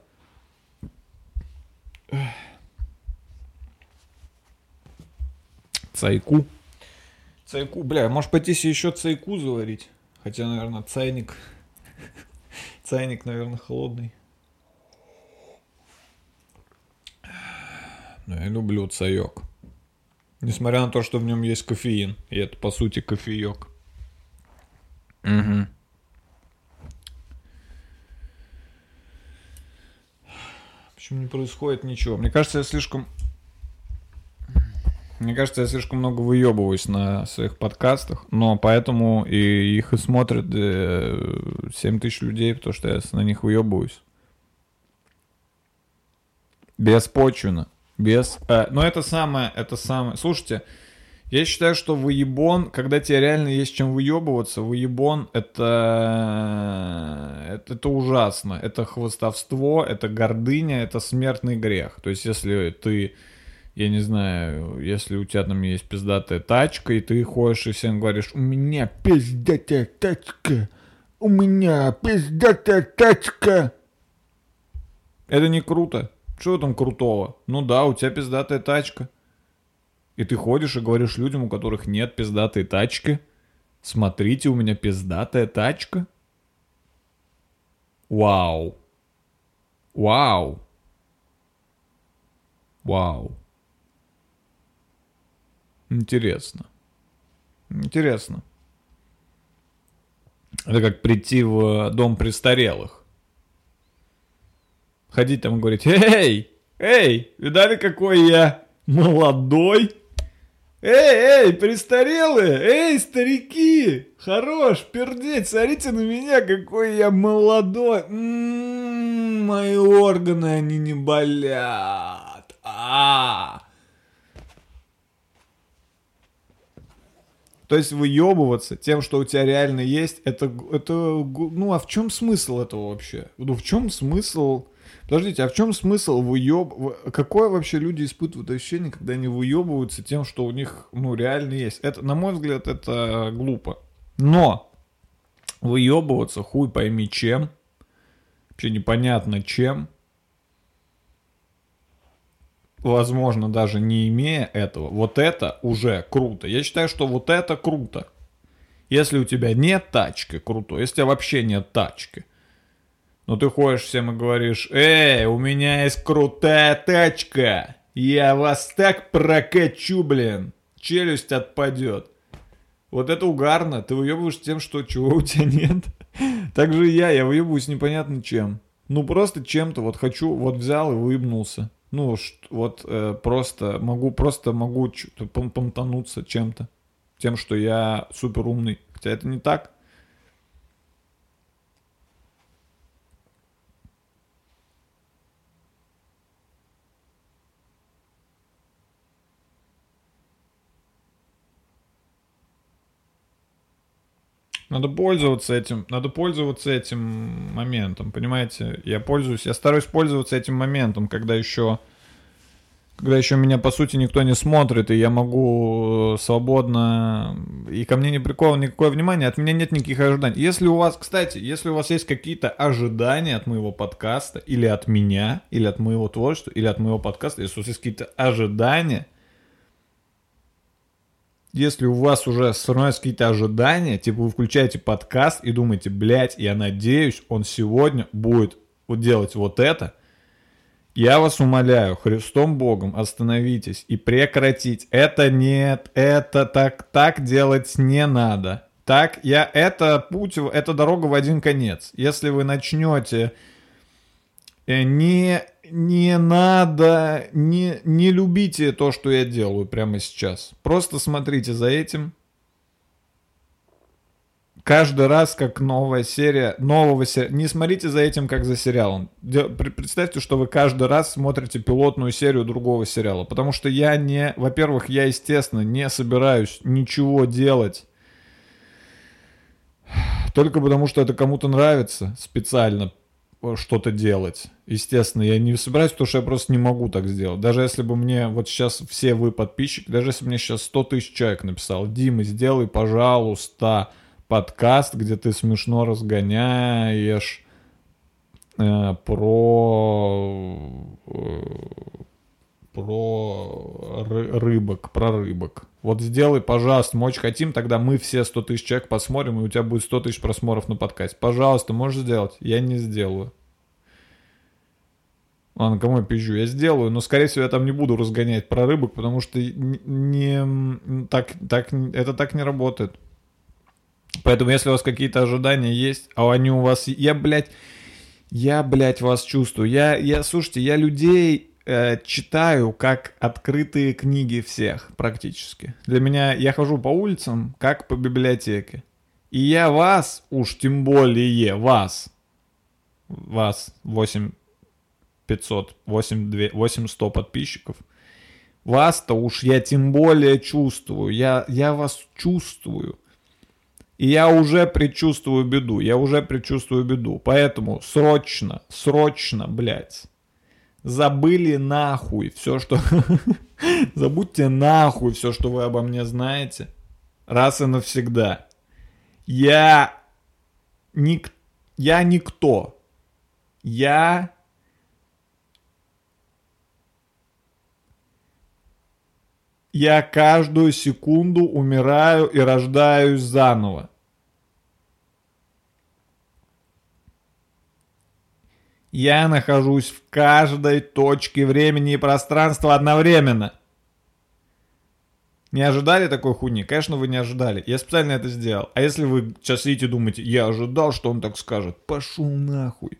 Цайку. Цайку, бля, может пойти еще цайку заварить? Хотя, наверное, цайник. Цайник, наверное, холодный. Но я люблю цаек. Несмотря на то, что в нем есть кофеин. И это, по сути, кофеек. Угу. Почему не происходит ничего? Мне кажется, я слишком... Мне кажется, я слишком много выебываюсь на своих подкастах, но поэтому и их и смотрят э, 7 тысяч людей, потому что я на них выебываюсь. Беспочвенно. Без... Э, но это самое, это самое... Слушайте, я считаю, что выебон, когда тебе реально есть чем выебываться, выебон это... это... Это ужасно. Это хвостовство, это гордыня, это смертный грех. То есть, если ты, я не знаю, если у тебя там есть пиздатая тачка, и ты ходишь и всем говоришь, у меня пиздатая тачка, у меня пиздатая тачка. Это не круто. Что там крутого? Ну да, у тебя пиздатая тачка. И ты ходишь и говоришь людям, у которых нет пиздатой тачки, смотрите, у меня пиздатая тачка. Вау. Вау. Вау. Интересно. Интересно. Это как прийти в дом престарелых ходить там и говорить, эй, эй, видали, какой я молодой? Эй, эй, престарелые, эй, старики, хорош, пердеть, смотрите на меня, какой я молодой. М-м, мои органы, они не болят. А, То есть выебываться тем, что у тебя реально есть, это, это, ну а в чем смысл этого вообще? Ну в чем смысл? Подождите, а в чем смысл в- Какое вообще люди испытывают ощущение, когда они выебываются тем, что у них, ну, реально есть? Это, на мой взгляд, это глупо. Но выебываться хуй пойми чем, вообще непонятно чем, возможно, даже не имея этого, вот это уже круто. Я считаю, что вот это круто. Если у тебя нет тачки, круто. Если у тебя вообще нет тачки, но ты ходишь всем и говоришь, эй, у меня есть крутая тачка, я вас так прокачу, блин, челюсть отпадет. Вот это угарно, ты выебываешь тем, что чего у тебя нет. [laughs] Так же я, я выебываюсь непонятно чем. Ну просто чем-то, вот хочу, вот взял и выебнулся. Ну, вот э, просто могу, просто могу помтануться чем-то. Тем, что я супер умный. Хотя это не так. Надо пользоваться этим, надо пользоваться этим моментом, понимаете? Я пользуюсь, я стараюсь пользоваться этим моментом, когда еще, когда еще меня по сути никто не смотрит, и я могу э, свободно, и ко мне не приковано никакое внимание, от меня нет никаких ожиданий. Если у вас, кстати, если у вас есть какие-то ожидания от моего подкаста, или от меня, или от моего творчества, или от моего подкаста, если у вас есть какие-то ожидания, если у вас уже становятся какие-то ожидания, типа вы включаете подкаст и думаете, блядь, я надеюсь, он сегодня будет делать вот это, я вас умоляю, Христом Богом, остановитесь и прекратить. Это нет, это так, так делать не надо. Так, я, это путь, это дорога в один конец. Если вы начнете э, не, не надо, не, не любите то, что я делаю прямо сейчас. Просто смотрите за этим. Каждый раз, как новая серия, нового серия. Не смотрите за этим, как за сериалом. Представьте, что вы каждый раз смотрите пилотную серию другого сериала. Потому что я не... Во-первых, я, естественно, не собираюсь ничего делать. Только потому, что это кому-то нравится специально э, что-то делать. Естественно, я не собираюсь, потому что я просто не могу так сделать. Даже если бы мне вот сейчас все вы подписчики, даже если бы мне сейчас 100 тысяч человек написал, Дима, сделай, пожалуйста, подкаст, где ты смешно разгоняешь э, про э, про ры- рыбок, про рыбок. Вот сделай, пожалуйста, мы очень хотим, тогда мы все 100 тысяч человек посмотрим, и у тебя будет 100 тысяч просмотров на подкасте. Пожалуйста, можешь сделать? Я не сделаю. Ладно, кому я пизжу? Я сделаю, но, скорее всего, я там не буду разгонять про рыбок, потому что не, так, так, это так не работает. Поэтому, если у вас какие-то ожидания есть, а они у вас... Я, блядь, я, блядь, вас чувствую. Я, я, слушайте, я людей э, читаю как открытые книги всех, практически. Для меня, я хожу по улицам, как по библиотеке. И я вас, уж тем более вас, вас, 8 500, 8, 2, 800 подписчиков, вас-то уж я тем более чувствую. Я, я вас чувствую. И я уже предчувствую беду, я уже предчувствую беду. Поэтому срочно, срочно, блядь, забыли нахуй все, что... [laughs] Забудьте нахуй все, что вы обо мне знаете. Раз и навсегда. Я... Ник... Я никто. Я... Я каждую секунду умираю и рождаюсь заново. Я нахожусь в каждой точке времени и пространства одновременно. Не ожидали такой хуйни? Конечно, вы не ожидали. Я специально это сделал. А если вы сейчас сидите и думаете, я ожидал, что он так скажет, пошел нахуй.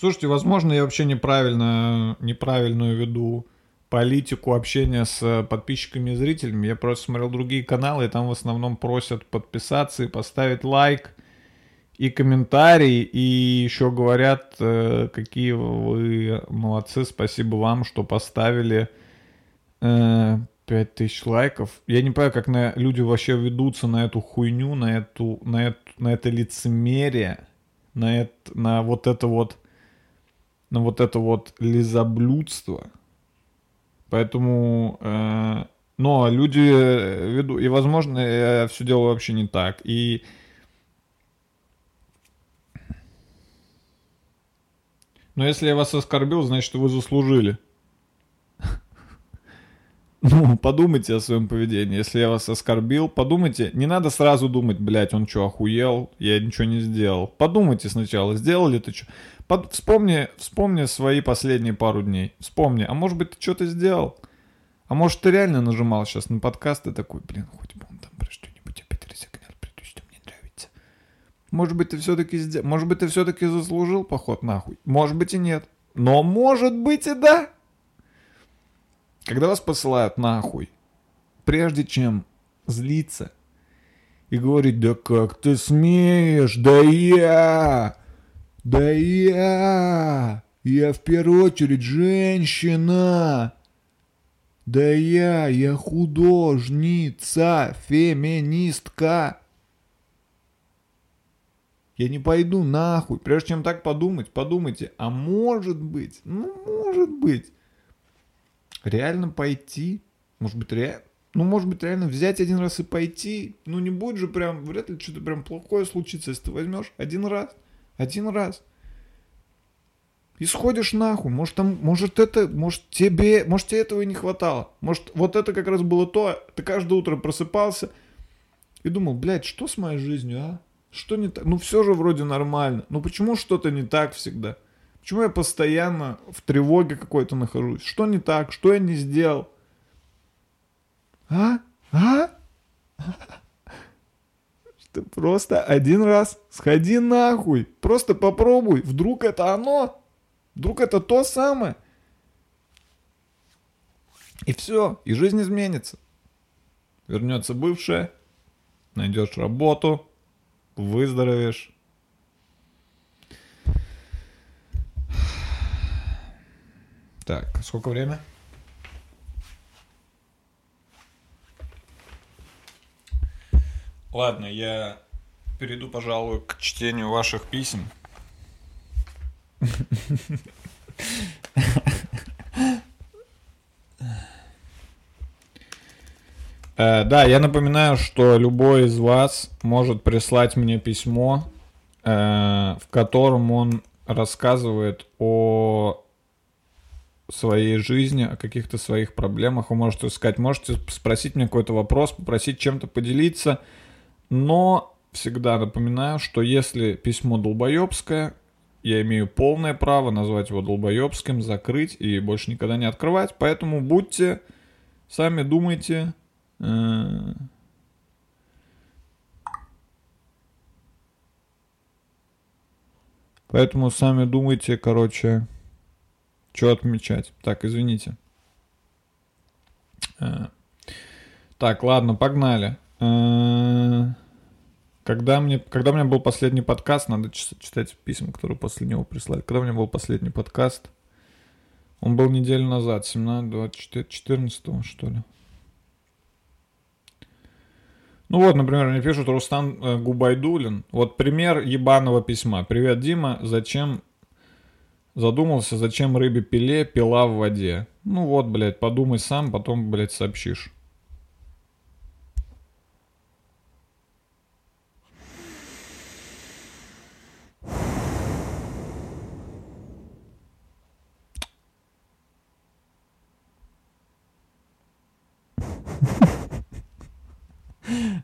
Слушайте, возможно, я вообще неправильно, неправильную веду политику общения с подписчиками и зрителями. Я просто смотрел другие каналы, и там в основном просят подписаться и поставить лайк и комментарий, и еще говорят, э, какие вы молодцы, спасибо вам, что поставили э, 5000 лайков. Я не понимаю, как на, люди вообще ведутся на эту хуйню, на, эту, на, эту, на это лицемерие, на, это, на вот это вот на вот это вот лизоблюдство. Поэтому, э, но люди ведут, и возможно, я все делаю вообще не так. И но если я вас оскорбил, значит, вы заслужили. Ну, [laughs] подумайте о своем поведении. Если я вас оскорбил, подумайте. Не надо сразу думать, блядь, он что, охуел? Я ничего не сделал. Подумайте сначала, сделал ли ты что. Под... Вспомни, вспомни свои последние пару дней. Вспомни. А может быть, ты что-то сделал? А может, ты реально нажимал сейчас на подкаст и такой, блин, хоть бы он там про что-нибудь опять разогнал, то, что мне нравится. Может быть, ты все-таки сделал... Может быть, ты все-таки заслужил поход нахуй? Может быть и нет. Но может быть и да. Когда вас посылают нахуй, прежде чем злиться и говорить, да как ты смеешь, да я, да я, я в первую очередь женщина, да я, я художница, феминистка. Я не пойду нахуй. Прежде чем так подумать, подумайте, а может быть, ну может быть, реально пойти, может быть, реально, ну, может быть, реально взять один раз и пойти, ну, не будет же прям, вряд ли что-то прям плохое случится, если ты возьмешь один раз, один раз. И сходишь нахуй, может там, может это, может тебе, может тебе этого и не хватало. Может вот это как раз было то, ты каждое утро просыпался и думал, блядь, что с моей жизнью, а? Что не так? Ну все же вроде нормально. Ну почему что-то не так всегда? Почему я постоянно в тревоге какой-то нахожусь? Что не так? Что я не сделал? А? А? Ты просто один раз сходи нахуй. Просто попробуй. Вдруг это оно? Вдруг это то самое? И все. И жизнь изменится. Вернется бывшая. Найдешь работу. Выздоровеешь. Так, сколько время? Ладно, я перейду, пожалуй, к чтению ваших писем. Э, Да, я напоминаю, что любой из вас может прислать мне письмо, э, в котором он рассказывает о своей жизни, о каких-то своих проблемах. Вы можете сказать, можете спросить мне какой-то вопрос, попросить чем-то поделиться. Но всегда напоминаю, что если письмо долбоебское, я имею полное право назвать его долбоебским, закрыть и больше никогда не открывать. Поэтому будьте, сами думайте. э, Поэтому сами думайте, короче, что отмечать. Так, извините. Э, Так, ладно, погнали. Э, Когда мне, когда у меня был последний подкаст, надо читать письма, которые после него прислали. Когда у меня был последний подкаст? Он был неделю назад, 17, 24, 14 что ли. Ну вот, например, мне пишут Рустам э, Губайдулин. Вот пример ебаного письма. Привет, Дима. Зачем задумался, зачем рыбе пиле пила в воде? Ну вот, блядь, подумай сам, потом, блядь, сообщишь.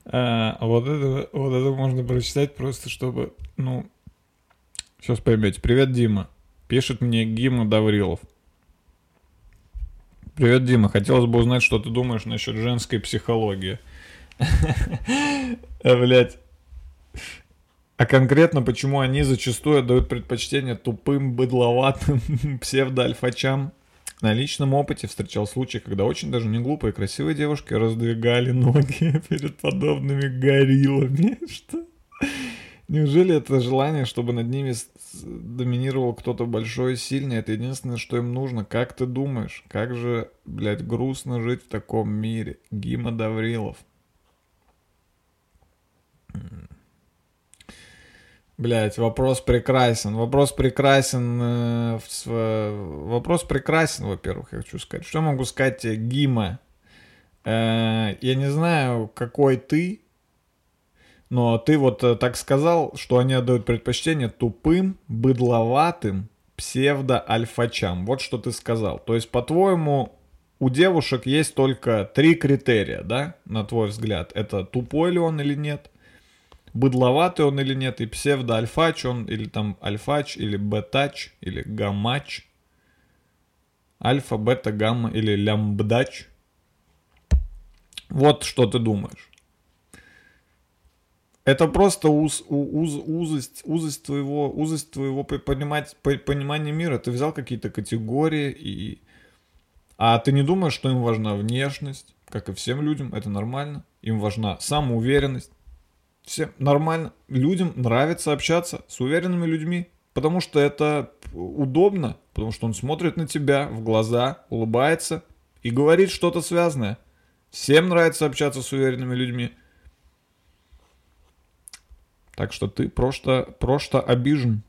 А, вот это, вот это можно прочитать просто, чтобы, ну, сейчас поймете. Привет, Дима. Пишет мне Гима Даврилов. Привет, Дима. Хотелось бы узнать, что ты думаешь насчет женской психологии. [laughs] Блять. А конкретно, почему они зачастую отдают предпочтение тупым, быдловатым [laughs] псевдоальфачам? На личном опыте встречал случаи, когда очень даже не глупые, красивые девушки раздвигали ноги [laughs] перед подобными гориллами. Что? Неужели это желание, чтобы над ними доминировал кто-то большой и сильный, это единственное, что им нужно? Как ты думаешь? Как же, блядь, грустно жить в таком мире? Гима Даврилов. Блять, вопрос прекрасен. Вопрос прекрасен. э, в Вопрос прекрасен, во-первых, я хочу сказать. Что могу сказать тебе, Гима? Э, Я не знаю, какой ты, но ты вот э, так сказал, что они отдают предпочтение тупым, быдловатым псевдо-альфачам. Вот что ты сказал. То есть, по-твоему, у девушек есть только три критерия, да, на твой взгляд. Это тупой ли он или нет, быдловатый он или нет, и псевдо-альфач он, или там альфач, или бетач, или гамач, альфа, бета, гамма, или лямбдач. Вот что ты думаешь. Это просто уз, уз- узость, узость твоего, узость твоего по- понимать, по- понимания мира. Ты взял какие-то категории и... А ты не думаешь, что им важна внешность, как и всем людям, это нормально. Им важна самоуверенность. Всем нормально. Людям нравится общаться с уверенными людьми, потому что это удобно, потому что он смотрит на тебя в глаза, улыбается и говорит что-то связанное. Всем нравится общаться с уверенными людьми. Так что ты просто, просто обижен.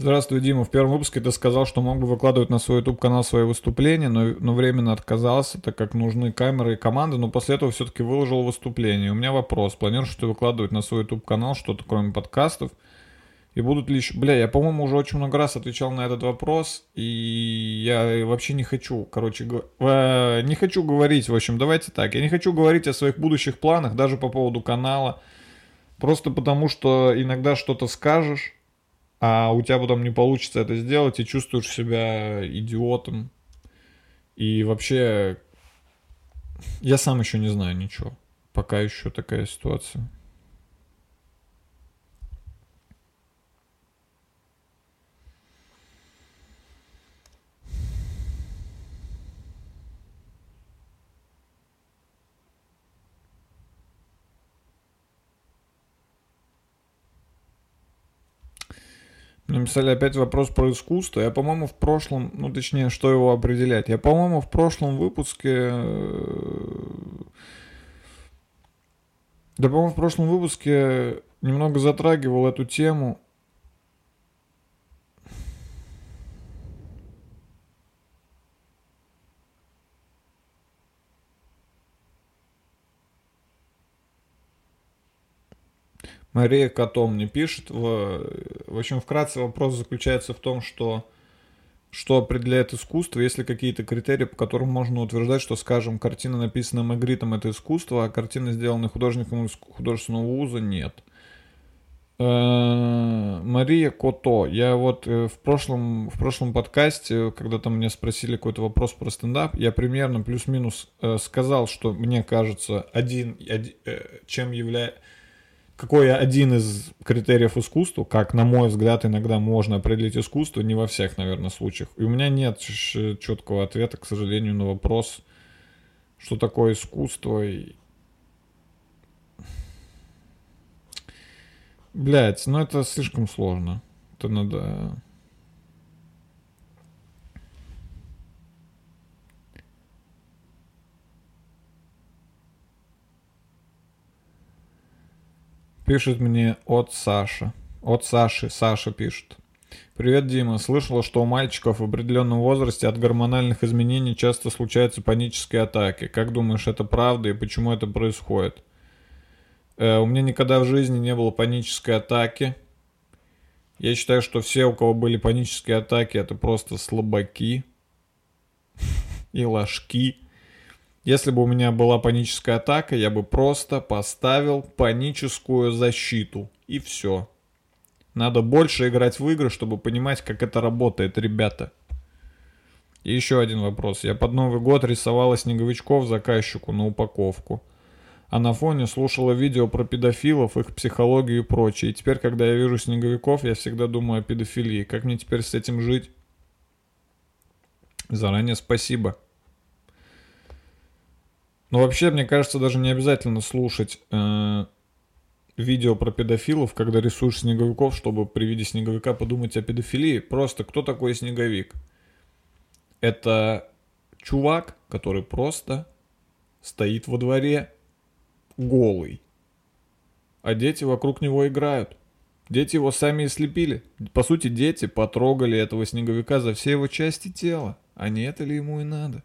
Здравствуй, Дима. В первом выпуске ты сказал, что мог бы выкладывать на свой YouTube канал свои выступления, но, но временно отказался, так как нужны камеры и команды, но после этого все-таки выложил выступление. У меня вопрос. Планируешь ты выкладывать на свой YouTube канал что-то кроме подкастов? И будут ли еще... Бля, я, по-моему, уже очень много раз отвечал на этот вопрос, и я вообще не хочу, короче, го- э, не хочу говорить, в общем, давайте так, я не хочу говорить о своих будущих планах, даже по поводу канала, просто потому что иногда что-то скажешь, а у тебя потом не получится это сделать, и чувствуешь себя идиотом. И вообще, я сам еще не знаю ничего. Пока еще такая ситуация. Мне Написали опять вопрос про искусство. Я, по-моему, в прошлом, ну, точнее, что его определять. Я, по-моему, в прошлом выпуске... э, Да, по-моему, в прошлом выпуске немного затрагивал эту тему. Мария Котом мне пишет. В, в общем, вкратце вопрос заключается в том, что что определяет искусство, есть ли какие-то критерии, по которым можно утверждать, что, скажем, картина, написанная Магритом, это искусство, а картина, сделанная художником из художественного вуза, нет. Э, Мария Кото. Я вот э, в прошлом, в прошлом подкасте, когда там меня спросили какой-то вопрос про стендап, я примерно плюс-минус э, сказал, что мне кажется, один, оди- э, чем является какой один из критериев искусства, как, на мой взгляд, иногда можно определить искусство, не во всех, наверное, случаях. И у меня нет четкого ответа, к сожалению, на вопрос, что такое искусство. И... Блять, ну это слишком сложно. Это надо... Пишет мне от Саши. От Саши. Саша пишет. Привет, Дима. Слышала, что у мальчиков в определенном возрасте от гормональных изменений часто случаются панические атаки. Как думаешь, это правда и почему это происходит? Э, у меня никогда в жизни не было панической атаки. Я считаю, что все, у кого были панические атаки, это просто слабаки и ложки. Если бы у меня была паническая атака, я бы просто поставил паническую защиту. И все. Надо больше играть в игры, чтобы понимать, как это работает, ребята. И еще один вопрос. Я под Новый год рисовала снеговичков заказчику на упаковку. А на фоне слушала видео про педофилов, их психологию и прочее. И теперь, когда я вижу снеговиков, я всегда думаю о педофилии. Как мне теперь с этим жить? Заранее спасибо. Но вообще, мне кажется, даже не обязательно слушать э, видео про педофилов, когда рисуешь снеговиков, чтобы при виде снеговика подумать о педофилии. Просто кто такой снеговик? Это чувак, который просто стоит во дворе голый, а дети вокруг него играют. Дети его сами и слепили. По сути, дети потрогали этого снеговика за все его части тела. А не это ли ему и надо?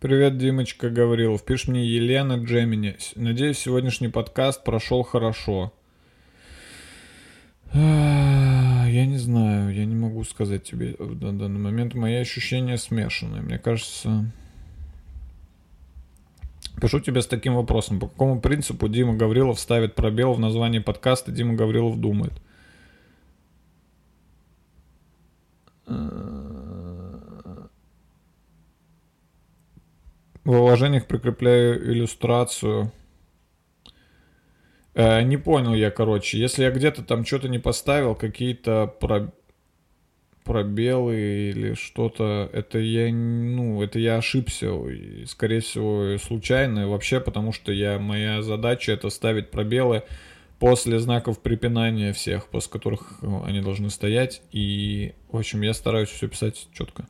Привет, Димочка Гаврилов. Пишет мне Елена Джемини. Надеюсь, сегодняшний подкаст прошел хорошо. А, Я не знаю, я не могу сказать тебе дан- данный момент. Мои ощущения смешанные. Мне кажется... Пишу тебе с таким вопросом. По какому принципу Дима Гаврилов ставит пробел в названии подкаста «Дима Гаврилов думает»? В вложениях прикрепляю иллюстрацию. Э, не понял я, короче. Если я где-то там что-то не поставил, какие-то про- пробелы или что-то, это я, ну, это я ошибся. Скорее всего, случайно. Вообще, потому что я, моя задача это ставить пробелы после знаков препинания всех, после которых э, они должны стоять. И, в общем, я стараюсь все писать четко.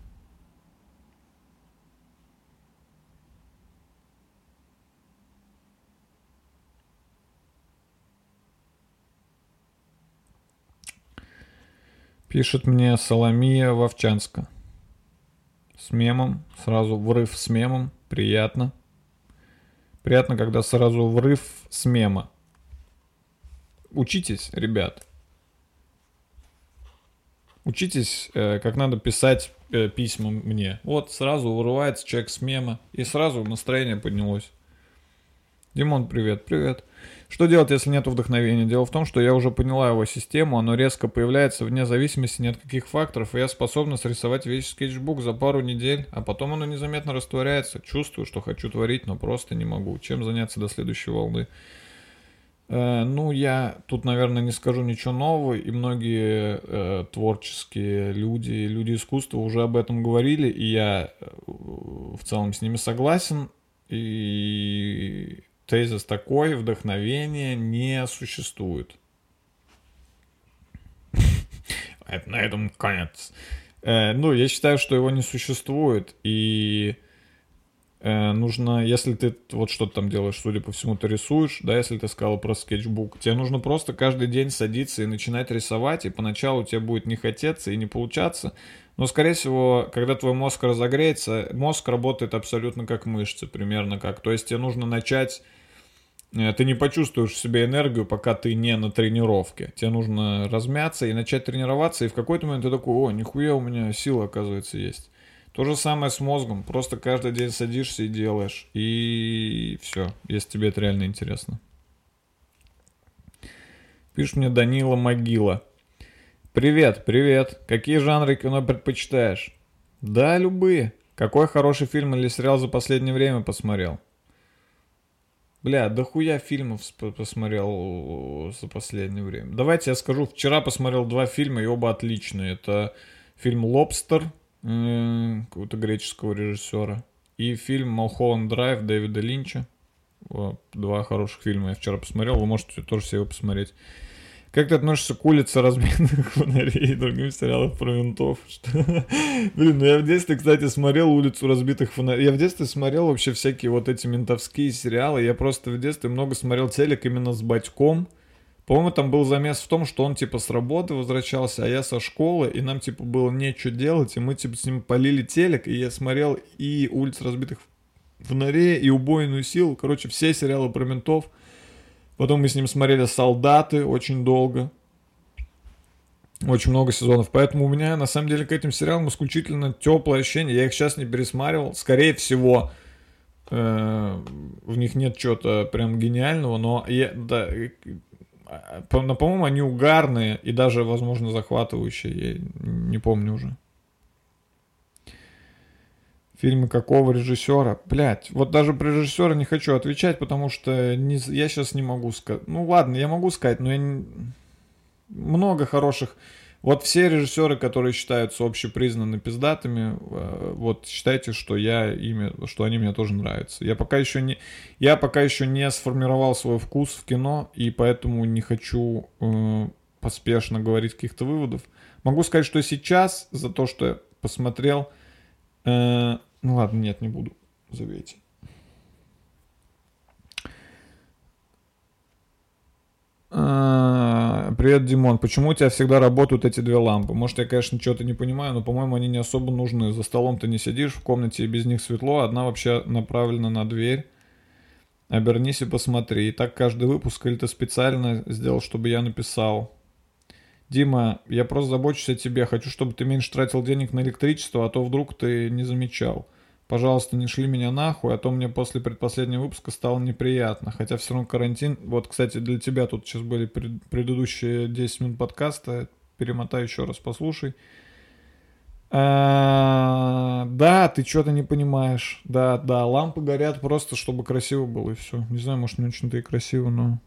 Пишет мне Соломия Вовчанска. С мемом. Сразу врыв с мемом. Приятно. Приятно, когда сразу врыв с мема. Учитесь, ребят. Учитесь, э, как надо писать э, письма мне. Вот сразу вырывается человек с мема. И сразу настроение поднялось. Димон, привет, привет. Что делать, если нет вдохновения? Дело в том, что я уже поняла его систему, оно резко появляется вне зависимости ни от каких факторов, и я способна срисовать весь скетчбук за пару недель, а потом оно незаметно растворяется. Чувствую, что хочу творить, но просто не могу. Чем заняться до следующей волны? Э, ну, я тут, наверное, не скажу ничего нового, и многие э, творческие люди, люди искусства уже об этом говорили, и я э, в целом с ними согласен, и тезис такой, вдохновения не существует. [laughs] На этом конец. Э, Ну, я считаю, что его не существует, и э, нужно, если ты вот что-то там делаешь, судя по всему, ты рисуешь, да, если ты сказал про скетчбук, тебе нужно просто каждый день садиться и начинать рисовать, и поначалу тебе будет не хотеться и не получаться, но, скорее всего, когда твой мозг разогреется, мозг работает абсолютно как мышцы, примерно как. То есть тебе нужно начать... э, Ты не почувствуешь в себе энергию, пока ты не на тренировке. Тебе нужно размяться и начать тренироваться, и в какой-то момент ты такой, о, нихуя у меня сила, оказывается, есть. То же самое с мозгом. Просто каждый день садишься и делаешь. И все, если тебе это реально интересно. Пишет мне Данила Могила. Привет, привет. Какие жанры кино предпочитаешь? Да, любые. Какой хороший фильм или сериал за последнее время посмотрел? Бля, да хуя фильмов посмотрел за последнее время. Давайте я скажу, вчера посмотрел два фильма, и оба отличные. Это фильм «Лобстер» э, какого-то греческого режиссера и фильм «Малхолланд Драйв» Дэвида Линча. Два хороших фильма я вчера посмотрел, вы можете тоже все его посмотреть. Как ты относишься к улице разбитых [laughs] фонарей и другим сериалам про ментов? [laughs] Блин, ну я в детстве, кстати, смотрел улицу разбитых фонарей. Я в детстве смотрел вообще всякие вот эти ментовские сериалы. Я просто в детстве много смотрел телек именно с батьком. По-моему, там был замес в том, что он типа с работы возвращался, а я со школы, и нам типа было нечего делать, и мы типа с ним полили телек, и я смотрел и улиц разбитых фонарей, и убойную силу. Короче, все сериалы про ментов. Потом мы с ним смотрели «Солдаты» очень долго. Очень много сезонов. Поэтому у меня, на самом деле, к этим сериалам исключительно теплое ощущение. Я их сейчас не пересматривал. Скорее всего, э, в них нет чего-то прям гениального, но я, да, э, по- по-моему, они угарные и даже, возможно, захватывающие. Я не помню уже. Фильмы какого режиссера? Блять, вот даже про режиссера не хочу отвечать, потому что не, я сейчас не могу сказать. Ну ладно, я могу сказать, но я не... много хороших. Вот все режиссеры, которые считаются общепризнанно пиздатыми, э, вот считайте, что я ими, что они мне тоже нравятся. Я пока еще не, я пока еще не сформировал свой вкус в кино, и поэтому не хочу э, поспешно говорить каких-то выводов. Могу сказать, что сейчас за то, что я посмотрел, э, ну ладно, нет, не буду, забейте. А, Привет, Димон. Почему у тебя всегда работают эти две лампы? Может, я, конечно, что-то не понимаю, но, по-моему, они не особо нужны. За столом ты не сидишь, в комнате и без них светло. Одна вообще направлена на дверь. Обернись и посмотри. И так каждый выпуск, или ты специально сделал, чтобы я написал? Дима, я просто забочусь о тебе. Хочу, чтобы ты меньше тратил денег на электричество, а то вдруг ты не замечал. Пожалуйста, не шли меня нахуй, а то мне после предпоследнего выпуска стало неприятно. Хотя все равно карантин... Вот, кстати, для тебя тут сейчас были пред- предыдущие 10 минут подкаста. Перемотай еще раз, послушай. А, да, ты что-то не понимаешь. Да, да, лампы горят просто, чтобы красиво было и все. Не знаю, может, не очень-то и красиво, но...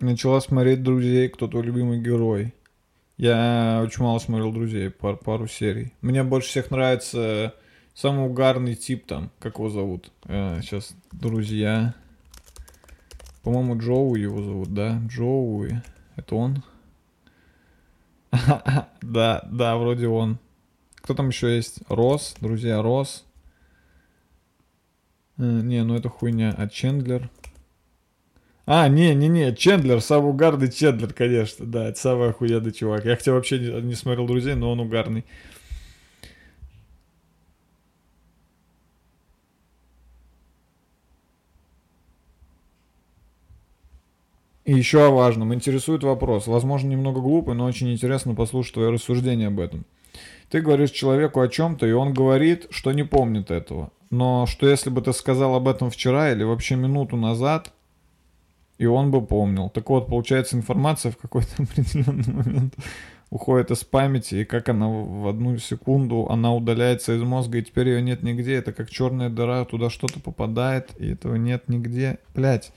Начала смотреть «Друзей», кто твой любимый герой. Я очень мало смотрел «Друзей», пар- пару серий. Мне больше всех нравится самый угарный тип там, как его зовут? Э, сейчас «Друзья». По-моему, Джоуи его зовут, да? Джоуи. Это он? [laughs] Да, да, вроде он. Кто там еще есть? Рос, друзья, Рос. Э, Не, ну это хуйня. А Чендлер? А, не-не-не, Чендлер, самый угарный Чендлер, конечно, да, это самый охуенный чувак. Я хотя вообще не, не смотрел «Друзей», но он угарный. И еще о важном. Интересует вопрос. Возможно, немного глупый, но очень интересно послушать твое рассуждение об этом. Ты говоришь человеку о чем-то, и он говорит, что не помнит этого. Но что если бы ты сказал об этом вчера или вообще минуту назад, и он бы помнил. Так вот, получается, информация в какой-то [laughs] определенный момент уходит из памяти, и как она в одну секунду, она удаляется из мозга, и теперь ее нет нигде. Это как черная дыра, туда что-то попадает, и этого нет нигде. Блять,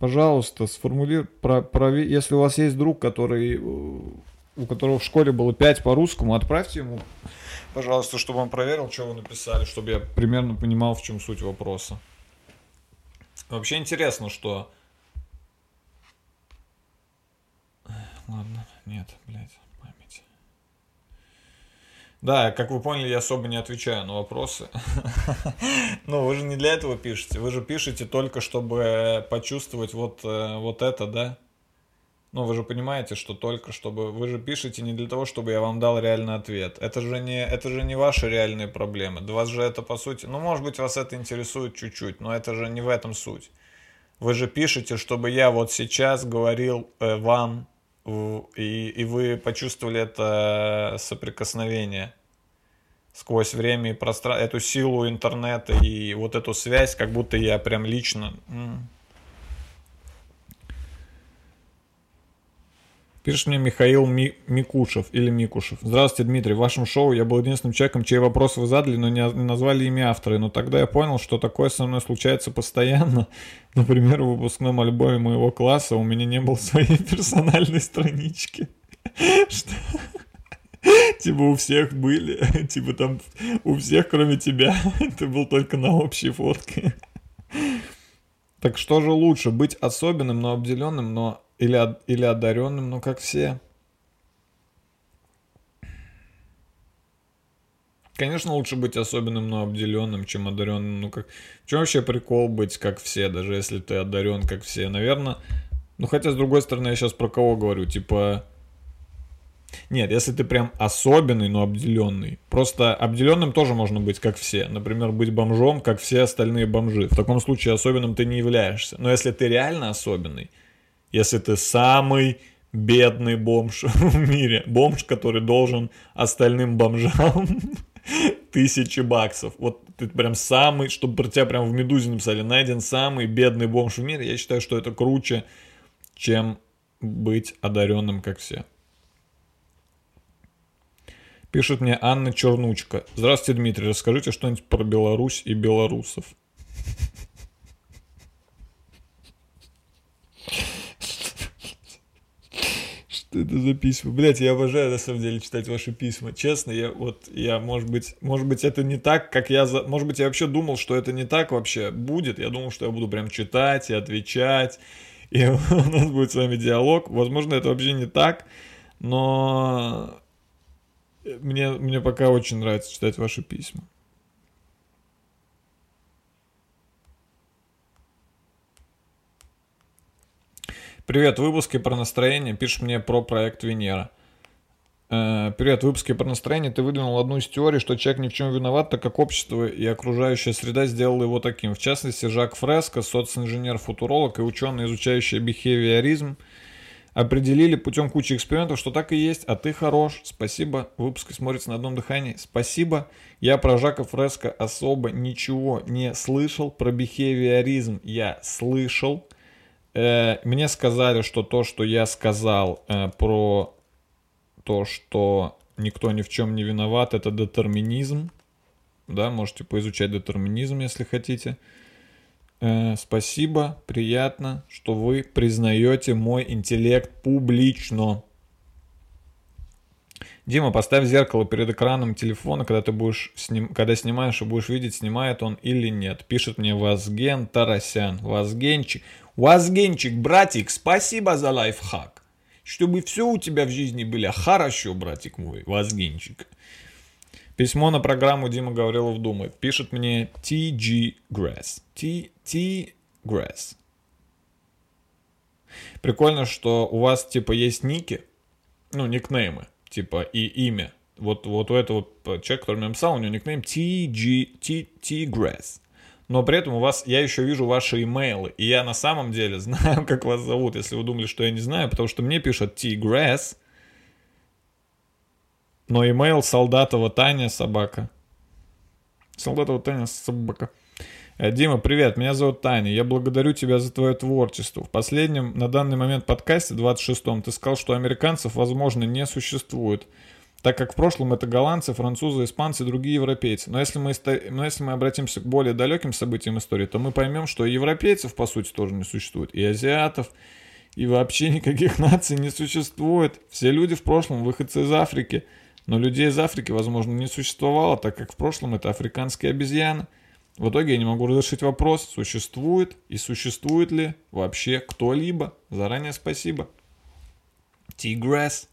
пожалуйста, сформулируй, про, если у вас есть друг, который, э, у которого в школе было 5 по русскому, отправьте ему, пожалуйста, чтобы он проверил, что вы написали, чтобы я примерно понимал, в чем суть вопроса. Вообще интересно, что... Ладно, нет, блядь, память. Да, как вы поняли, я особо не отвечаю на вопросы. [laughs] Ну, вы же не для этого пишете. Вы же пишете только, чтобы почувствовать вот, э, вот это, да? Ну, вы же понимаете, что только чтобы... Вы же пишете не для того, чтобы я вам дал реальный ответ. Это же не, это же не ваши реальные проблемы. Да вас же это, по сути... Ну, может быть, вас это интересует чуть-чуть, но это же не в этом суть. Вы же пишете, чтобы я вот сейчас говорил э, вам, и, и вы почувствовали это соприкосновение сквозь время и пространство, эту силу интернета и вот эту связь, как будто я прям лично... Пишет мне Михаил Ми- Микушев или Микушев. Здравствуйте, Дмитрий. В вашем шоу я был единственным человеком, чей вопрос вы задали, но не, назвали имя автора. Но тогда я понял, что такое со мной случается постоянно. [laughs] Например, в выпускном альбоме моего класса у меня не было своей [laughs] персональной странички. [laughs] Что? Типа у всех были. Типа там у всех, кроме тебя. Ты был только на общей фотке. Так что же лучше, быть особенным, но обделенным, но или, или одаренным, ну как все? Конечно, лучше быть особенным, но обделенным, чем одаренным. Ну как, в чем вообще прикол быть как все, даже если ты одарен как все? Наверное, ну хотя с другой стороны, я сейчас про кого говорю, типа Нет, если ты прям особенный, но обделенный. Просто обделенным тоже можно быть, как все. Например, быть бомжом, как все остальные бомжи. В таком случае особенным ты не являешься. Но если ты реально особенный, если ты самый бедный бомж [laughs] в мире, бомж, который должен остальным бомжам [laughs] тысячи баксов. Вот ты прям самый, чтобы про тебя прям в «Медузе» написали, найден самый бедный бомж в мире. Я считаю, что это круче, чем быть одаренным, как все. Пишет мне Анна Чернучка. Здравствуйте, Дмитрий. Расскажите что-нибудь про Беларусь и белорусов. Это за письма? Блять, я обожаю на самом деле читать ваши письма. Честно, я вот, я, может быть, может быть, это не так, как я, за... может быть, я вообще думал, что это не так вообще будет. Я думал, что я буду прям читать и отвечать, и [laughs] у нас будет с вами диалог. Возможно, это вообще не так, но мне, мне пока очень нравится читать ваши письма. Привет, выпуски про настроение. Пишет мне про проект Венера. Э, Привет, в выпуске про настроение ты выдвинул одну из теорий, что человек ни в чем виноват, так как общество и окружающая среда сделала его таким. В частности, Жак Фреско, социнженер-футуролог и ученый, изучающий бихевиоризм, определили путем кучи экспериментов, что так и есть, а ты хорош. Спасибо. Выпуск смотрится на одном дыхании. Спасибо. Я про Жака Фреско особо ничего не слышал. Про бихевиоризм я слышал. Э, мне сказали, что то, что я сказал э, про то, что никто ни в чем не виноват, это детерминизм. Да, можете поизучать детерминизм, если хотите. Э, спасибо, приятно, что вы признаете мой интеллект публично. Дима, поставь зеркало перед экраном телефона, когда ты будешь сним... когда снимаешь и будешь видеть, снимает он или нет. Пишет мне Вазген Тарасян. Вазгенчик. Вазгенчик, братик, спасибо за лайфхак. Чтобы все у тебя в жизни было хорошо, братик мой, Вазгенчик. Письмо на программу Дима Гаврилов думает. Пишет мне TG Grass. T, T Grass. Прикольно, что у вас типа есть ники, ну, никнеймы, типа и имя. Вот, вот у этого человека, который мне написал, у него никнейм TG, T, T Grass но при этом у вас, я еще вижу ваши имейлы, и я на самом деле [laughs] знаю, как вас зовут, если вы думали, что я не знаю, потому что мне пишет T-Grass, но имейл Солдатова Таня собака. Солдатова Таня собака. Э, Дима, привет, меня зовут Таня. Я благодарю тебя за твое творчество. В последнем, на данный момент подкасте, 26-м, ты сказал, что американцев, возможно, не существует так как в прошлом это голландцы, французы, испанцы другие европейцы. Но если, мы, но если мы обратимся к более далеким событиям истории, то мы поймем, что европейцев, по сути, тоже не существует, и азиатов, и вообще никаких [laughs] наций не существует. Все люди в прошлом выходцы из Африки, но людей из Африки, возможно, не существовало, так как в прошлом это африканские обезьяны. В итоге я не могу разрешить вопрос, существует и существует ли вообще кто-либо. Заранее спасибо. Тигресс.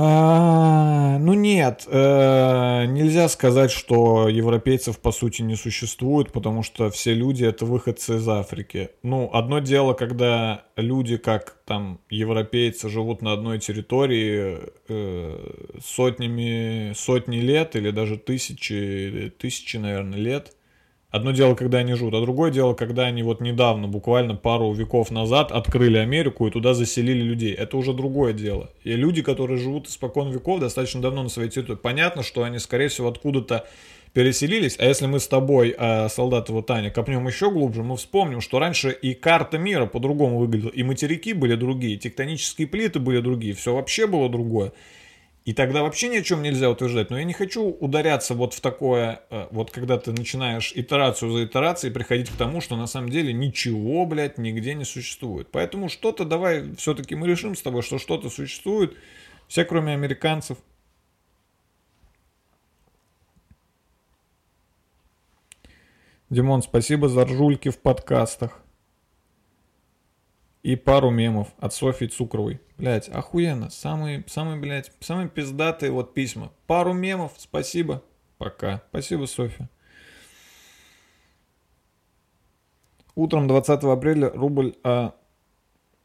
А, ну нет, э, нельзя сказать, что европейцев по сути не существует, потому что все люди это выходцы из Африки. Ну, одно дело, когда люди, как там европейцы, живут на одной территории э, сотнями, сотни лет или даже тысячи, тысячи, наверное, лет. Одно дело, когда они живут, а другое дело, когда они вот недавно, буквально пару веков назад, открыли Америку и туда заселили людей. Это уже другое дело. И люди, которые живут испокон веков, достаточно давно на своей территории, понятно, что они, скорее всего, откуда-то переселились. А если мы с тобой, э, солдатова Таня, копнем еще глубже, мы вспомним, что раньше и карта мира по-другому выглядела, и материки были другие, тектонические плиты были другие, все вообще было другое. И тогда вообще ни о чем нельзя утверждать. Но я не хочу ударяться вот в такое, э, вот когда ты начинаешь итерацию за итерацией приходить к тому, что на самом деле ничего, блядь, нигде не существует. Поэтому что-то давай все-таки мы решим с тобой, что что-то существует, все кроме американцев. Димон, спасибо за ржульки в подкастах. И пару мемов от Софьи Цукровой. Блять, охуенно. Самые, самые, блядь, самые пиздатые вот письма. Пару мемов, спасибо. Пока. Спасибо, Софья. Утром 20 апреля рубль, а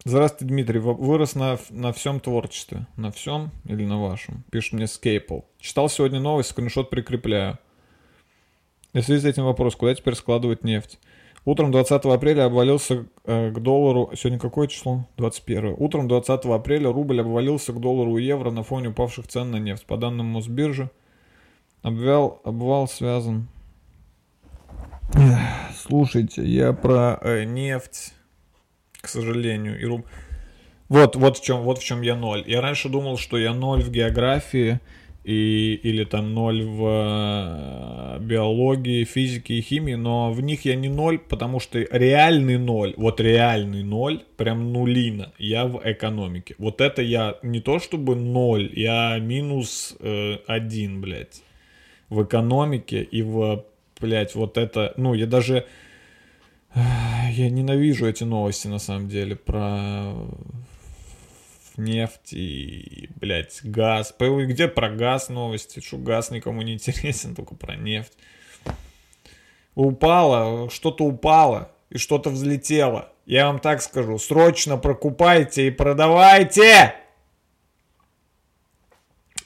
Здравствуйте, Дмитрий. Вы- Вырос на, на всем творчестве. На всем или на вашем? Пишет мне Скейпл. Читал сегодня новость, скриншот прикрепляю. И в связи с этим вопрос, куда теперь складывать нефть? Утром 20 апреля обвалился э, к доллару... Сегодня какое число? 21. Утром 20 апреля рубль обвалился к доллару и евро на фоне упавших цен на нефть. По данным Мосбиржи, обвал, обвал связан... Слушайте, я про э, нефть, к сожалению, и руб... Вот, вот в чем, вот в чем я ноль. Я раньше думал, что я ноль в географии и, или там ноль в э, биологии, физике и химии, но в них я не ноль, потому что реальный ноль, вот реальный ноль, прям нулина, я в экономике. Вот это я не то чтобы ноль, я минус э, один, блядь, в экономике и в, блядь, вот это, ну, я даже... Я ненавижу эти новости, на самом деле, про нефть и, блядь, газ. Где про газ новости? Что газ никому не интересен, только про нефть. Упало, что-то упало и что-то взлетело. Я вам так скажу, срочно прокупайте и продавайте!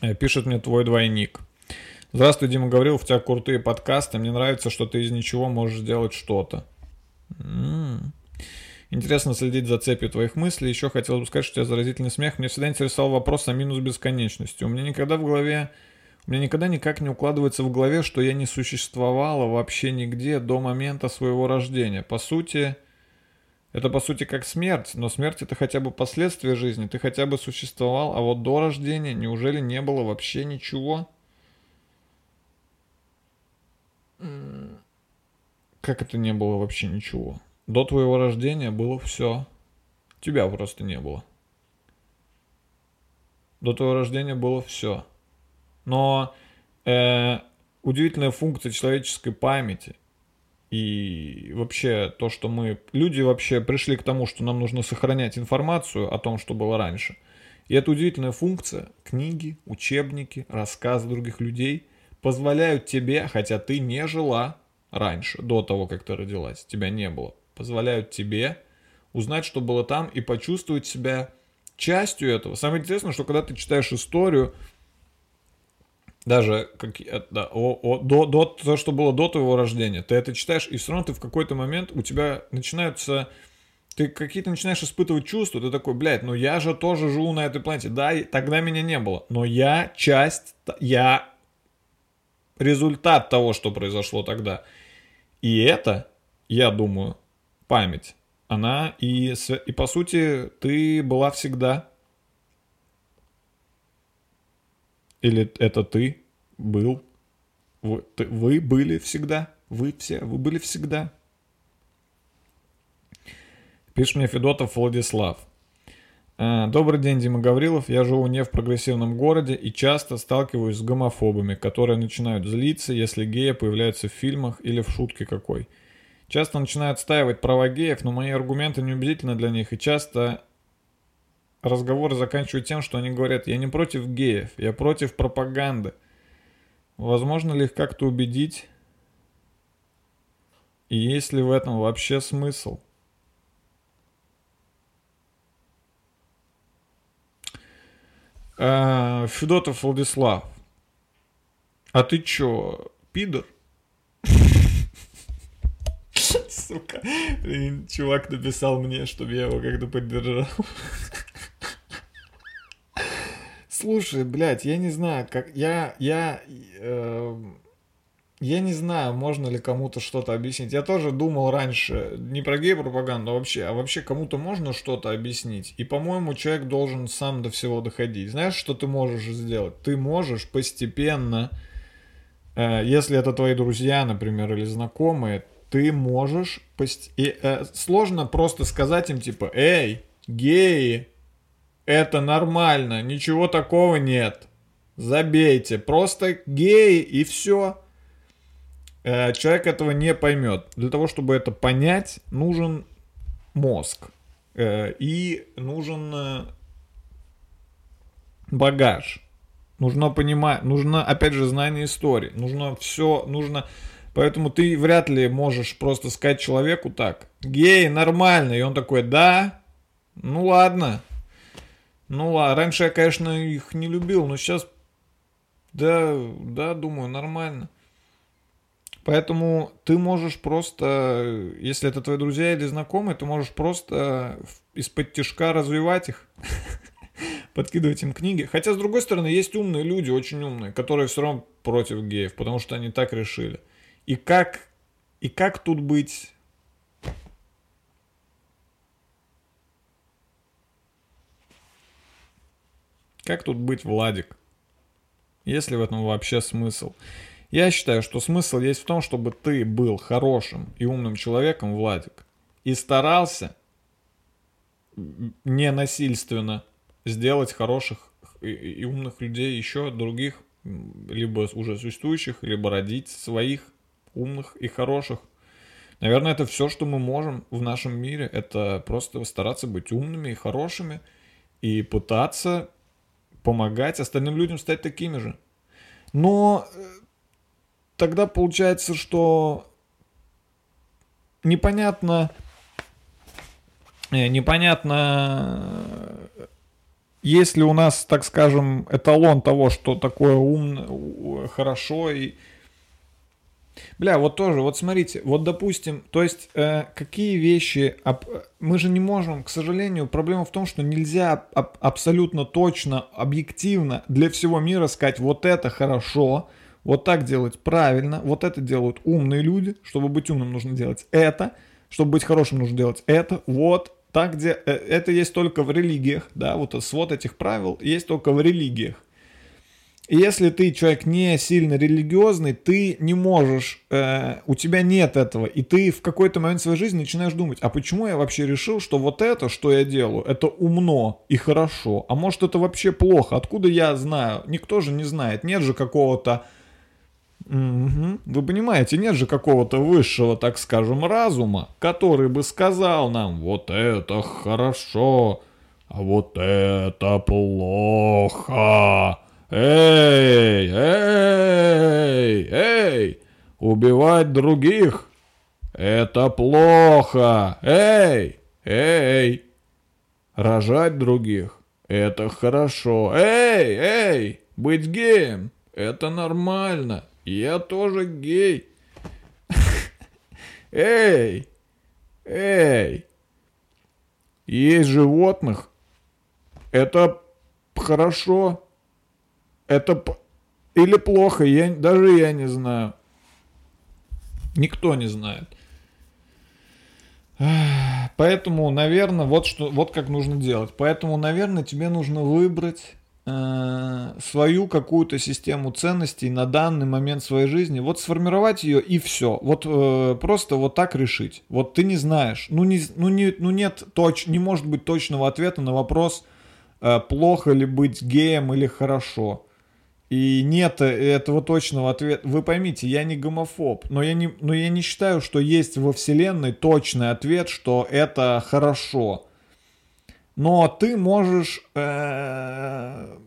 Э, Пишет мне твой двойник. Здравствуй, Дима Гаврилов, у тебя крутые подкасты. Мне нравится, что ты из ничего можешь сделать что-то. М. Интересно следить за цепью твоих мыслей. Еще хотел бы сказать, что у тебя заразительный смех. Мне всегда интересовал вопрос о минус бесконечности. У меня никогда в голове... У меня никогда никак не укладывается в голове, что я не существовала вообще нигде до момента своего рождения. По сути, это по сути как смерть, но смерть это хотя бы последствия жизни. Ты хотя бы существовал, а вот до рождения неужели не было вообще ничего? Как это не было вообще ничего? До твоего рождения было все. Тебя просто не было. До твоего рождения было все. Но э, удивительная функция человеческой памяти и вообще то, что мы, люди вообще пришли к тому, что нам нужно сохранять информацию о том, что было раньше. И эта удивительная функция, книги, учебники, рассказы других людей позволяют тебе, хотя ты не жила раньше, до того, как ты родилась, тебя не было, позволяют тебе узнать, что было там и почувствовать себя частью этого. Самое интересное, что когда ты читаешь историю, даже как, э, да, о, о- до, до то, что было до твоего рождения, ты это читаешь, и все равно ты в какой-то момент у тебя начинаются ты какие-то начинаешь испытывать чувства, ты такой, блядь, ну я же тоже живу на этой планете. Да, и тогда меня не было, но я часть, я результат того, что произошло тогда. И это, я думаю, память, она и, и по сути ты была всегда. Или это ты был? Вы, ты- вы были всегда? Вы все? Вы были всегда? Пишет мне Федотов Владислав. А, Добрый день, Дима Гаврилов. Я живу не в прогрессивном городе и часто сталкиваюсь с гомофобами, которые начинают злиться, если геи появляются в фильмах или в шутке какой. Часто начинают отстаивать права геев, но мои аргументы неубедительны для них, и часто разговоры заканчивают тем, что они говорят, я не против геев, я против пропаганды. Возможно ли их как-то убедить? И есть ли в этом вообще смысл? А, Федотов Владислав. А ты чё, пидор? Сука. Блин, чувак написал мне, чтобы я его как-то поддержал. Слушай, блядь, я не знаю, как я я э, я не знаю, можно ли кому-то что-то объяснить. Я тоже думал раньше не про гей-пропаганду вообще, а вообще кому-то можно что-то объяснить. И, по-моему, человек должен сам до всего доходить. Знаешь, что ты можешь сделать? Ты можешь постепенно, э, если это твои друзья, например, или знакомые, ты можешь... пост- и, э, сложно просто сказать им, типа, эй, геи, это нормально, ничего такого нет. Забейте, просто геи и все. Человек этого не поймет. Для того, чтобы это понять, нужен мозг. Э, И нужен э, багаж. Нужно понимать, нужно, опять же, знание истории. Нужно все, нужно... Поэтому ты вряд ли можешь просто сказать человеку так, гей, нормально. И он такой, да, Ну ладно. Ну ладно, раньше я, конечно, их не любил, но сейчас, да, да, думаю, нормально. Поэтому ты можешь просто, если это твои друзья или знакомые, ты можешь просто из-под тяжка развивать их, [laughs] подкидывать им книги. Хотя, с другой стороны, есть умные люди, очень умные, которые все равно против геев, потому что они так решили. И как, и как тут быть Как тут быть, Владик? Есть ли в этом вообще смысл? Я считаю, что смысл есть в том, чтобы ты был хорошим и умным человеком, Владик, и старался не насильственно сделать хороших и умных людей еще других, либо уже существующих, либо родить своих умных и хороших. Наверное, это все, что мы можем в нашем мире. Это просто стараться быть умными и хорошими и пытаться помогать остальным людям стать такими же. Но э, тогда получается, что непонятно, э, непонятно, есть ли у нас, так скажем, эталон того, что такое умно, хорошо и Бля, вот тоже, вот смотрите, вот допустим, то есть э, какие вещи, об, мы же не можем, к сожалению, проблема в том, что нельзя аб, абсолютно точно, объективно для всего мира сказать, вот это хорошо, вот так делать правильно, вот это делают умные люди, чтобы быть умным нужно делать это, чтобы быть хорошим нужно делать это, вот так, где э, это есть только в религиях, да, вот свод этих правил есть только в религиях. Если ты человек не сильно религиозный, ты не можешь, э, у тебя нет этого, и ты в какой-то момент своей жизни начинаешь думать, а почему я вообще решил, что вот это, что я делаю, это умно и хорошо, а может это вообще плохо, откуда я знаю? Никто же не знает, нет же какого-то, угу. вы понимаете, нет же какого-то высшего, так скажем, разума, который бы сказал нам, вот это хорошо, а вот это плохо. Эй, эй, эй, убивать других – это плохо. Эй, эй, рожать других – это хорошо. Эй, эй, быть геем – это нормально. Я тоже гей. Эй, эй, есть животных – это хорошо. Это или плохо, я, даже я не знаю. Никто не знает. [sighs] Поэтому, наверное, вот что, вот как нужно делать. Поэтому, наверное, тебе нужно выбрать э, свою какую-то систему ценностей на данный момент своей жизни. Вот сформировать ее и все. Вот э, просто вот так решить. Вот ты не знаешь. Ну, не, ну, не, ну нет точ, не может быть точного ответа на вопрос, э, плохо ли быть геем или хорошо. И нет этого точного ответа. Вы поймите, я не гомофоб, но я не, но я не считаю, что есть во Вселенной точный ответ, что это хорошо. Но ты можешь э,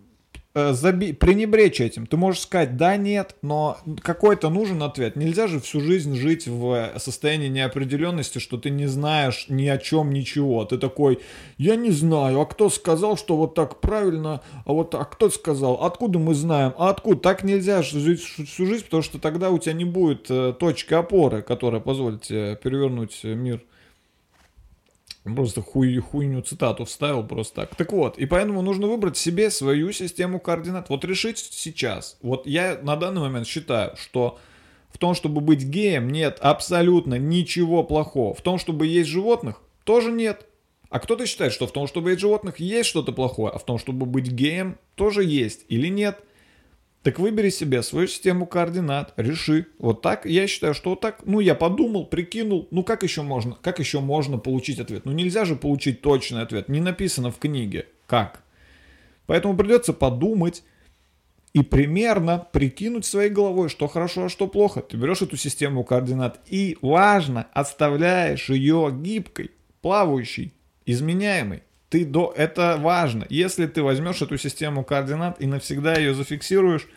заби... пренебречь этим. Ты можешь сказать да, нет, но какой-то нужен ответ. Нельзя же всю жизнь жить в состоянии неопределенности, что ты не знаешь ни о чем ничего. Ты такой, я не знаю, а кто сказал, что вот так правильно, а вот а кто сказал, откуда мы знаем, а откуда? Так нельзя жить всю жизнь, потому что тогда у тебя не будет э, точки опоры, которая позволит тебе перевернуть мир Просто хуй, хуйню цитату вставил просто так. Так вот, и поэтому нужно выбрать себе свою систему координат. Вот решить сейчас. Вот я на данный момент считаю, что в том, чтобы быть геем, нет абсолютно ничего плохого. В том, чтобы есть животных, тоже нет. А кто-то считает, что в том, чтобы есть животных, есть что-то плохое, а в том, чтобы быть геем, тоже есть или нет. Так выбери себе свою систему координат, реши. Вот так, я считаю, что вот так, ну я подумал, прикинул, ну как еще можно, как еще можно получить ответ? Ну нельзя же получить точный ответ, не написано в книге. Как? Поэтому придется подумать и примерно прикинуть своей головой, что хорошо, а что плохо. Ты берешь эту систему координат и, важно, оставляешь ее гибкой, плавающей, изменяемой. Ты до... Это важно. Если ты возьмешь эту систему координат и навсегда ее зафиксируешь,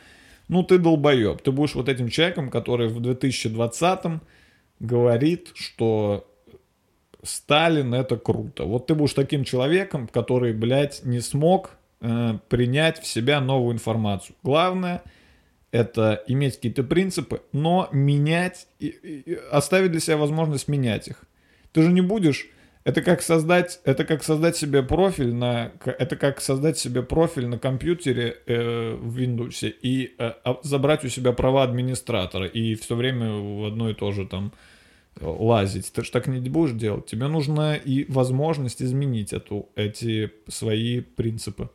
ну ты долбоеб. Ты будешь вот этим человеком, который в 2020 говорит, что Сталин это круто. Вот ты будешь таким человеком, который, блядь, не смог э, принять в себя новую информацию. Главное это иметь какие-то принципы, но менять, и, и, оставить для себя возможность менять их. Ты же не будешь это как создать, это как создать себе профиль на, это как создать себе профиль на компьютере э, в Windows и э, забрать у себя права администратора и все время в одно и то же там э, лазить. Ты же так не будешь делать. Тебе нужна и возможность изменить эту, эти свои принципы.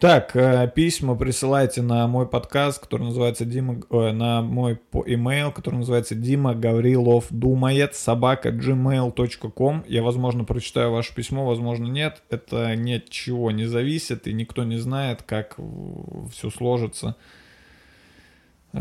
Так, э, письма присылайте на мой подкаст, который называется Дима, э, на мой email, который называется Дима Гаврилов думает, собака gmail.com. Я, возможно, прочитаю ваше письмо, возможно, нет. Это ни от чего не зависит, и никто не знает, как все сложится. Э,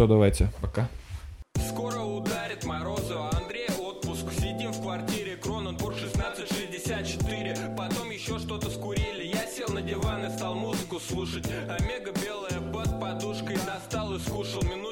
Все, давайте, пока. Скоро ударит морозу, а Андрей отпуск. Сидим в квартире, Кроненбург 1664. Потом еще что-то скурили. Я сел на диван и стал музыку слушать. Омега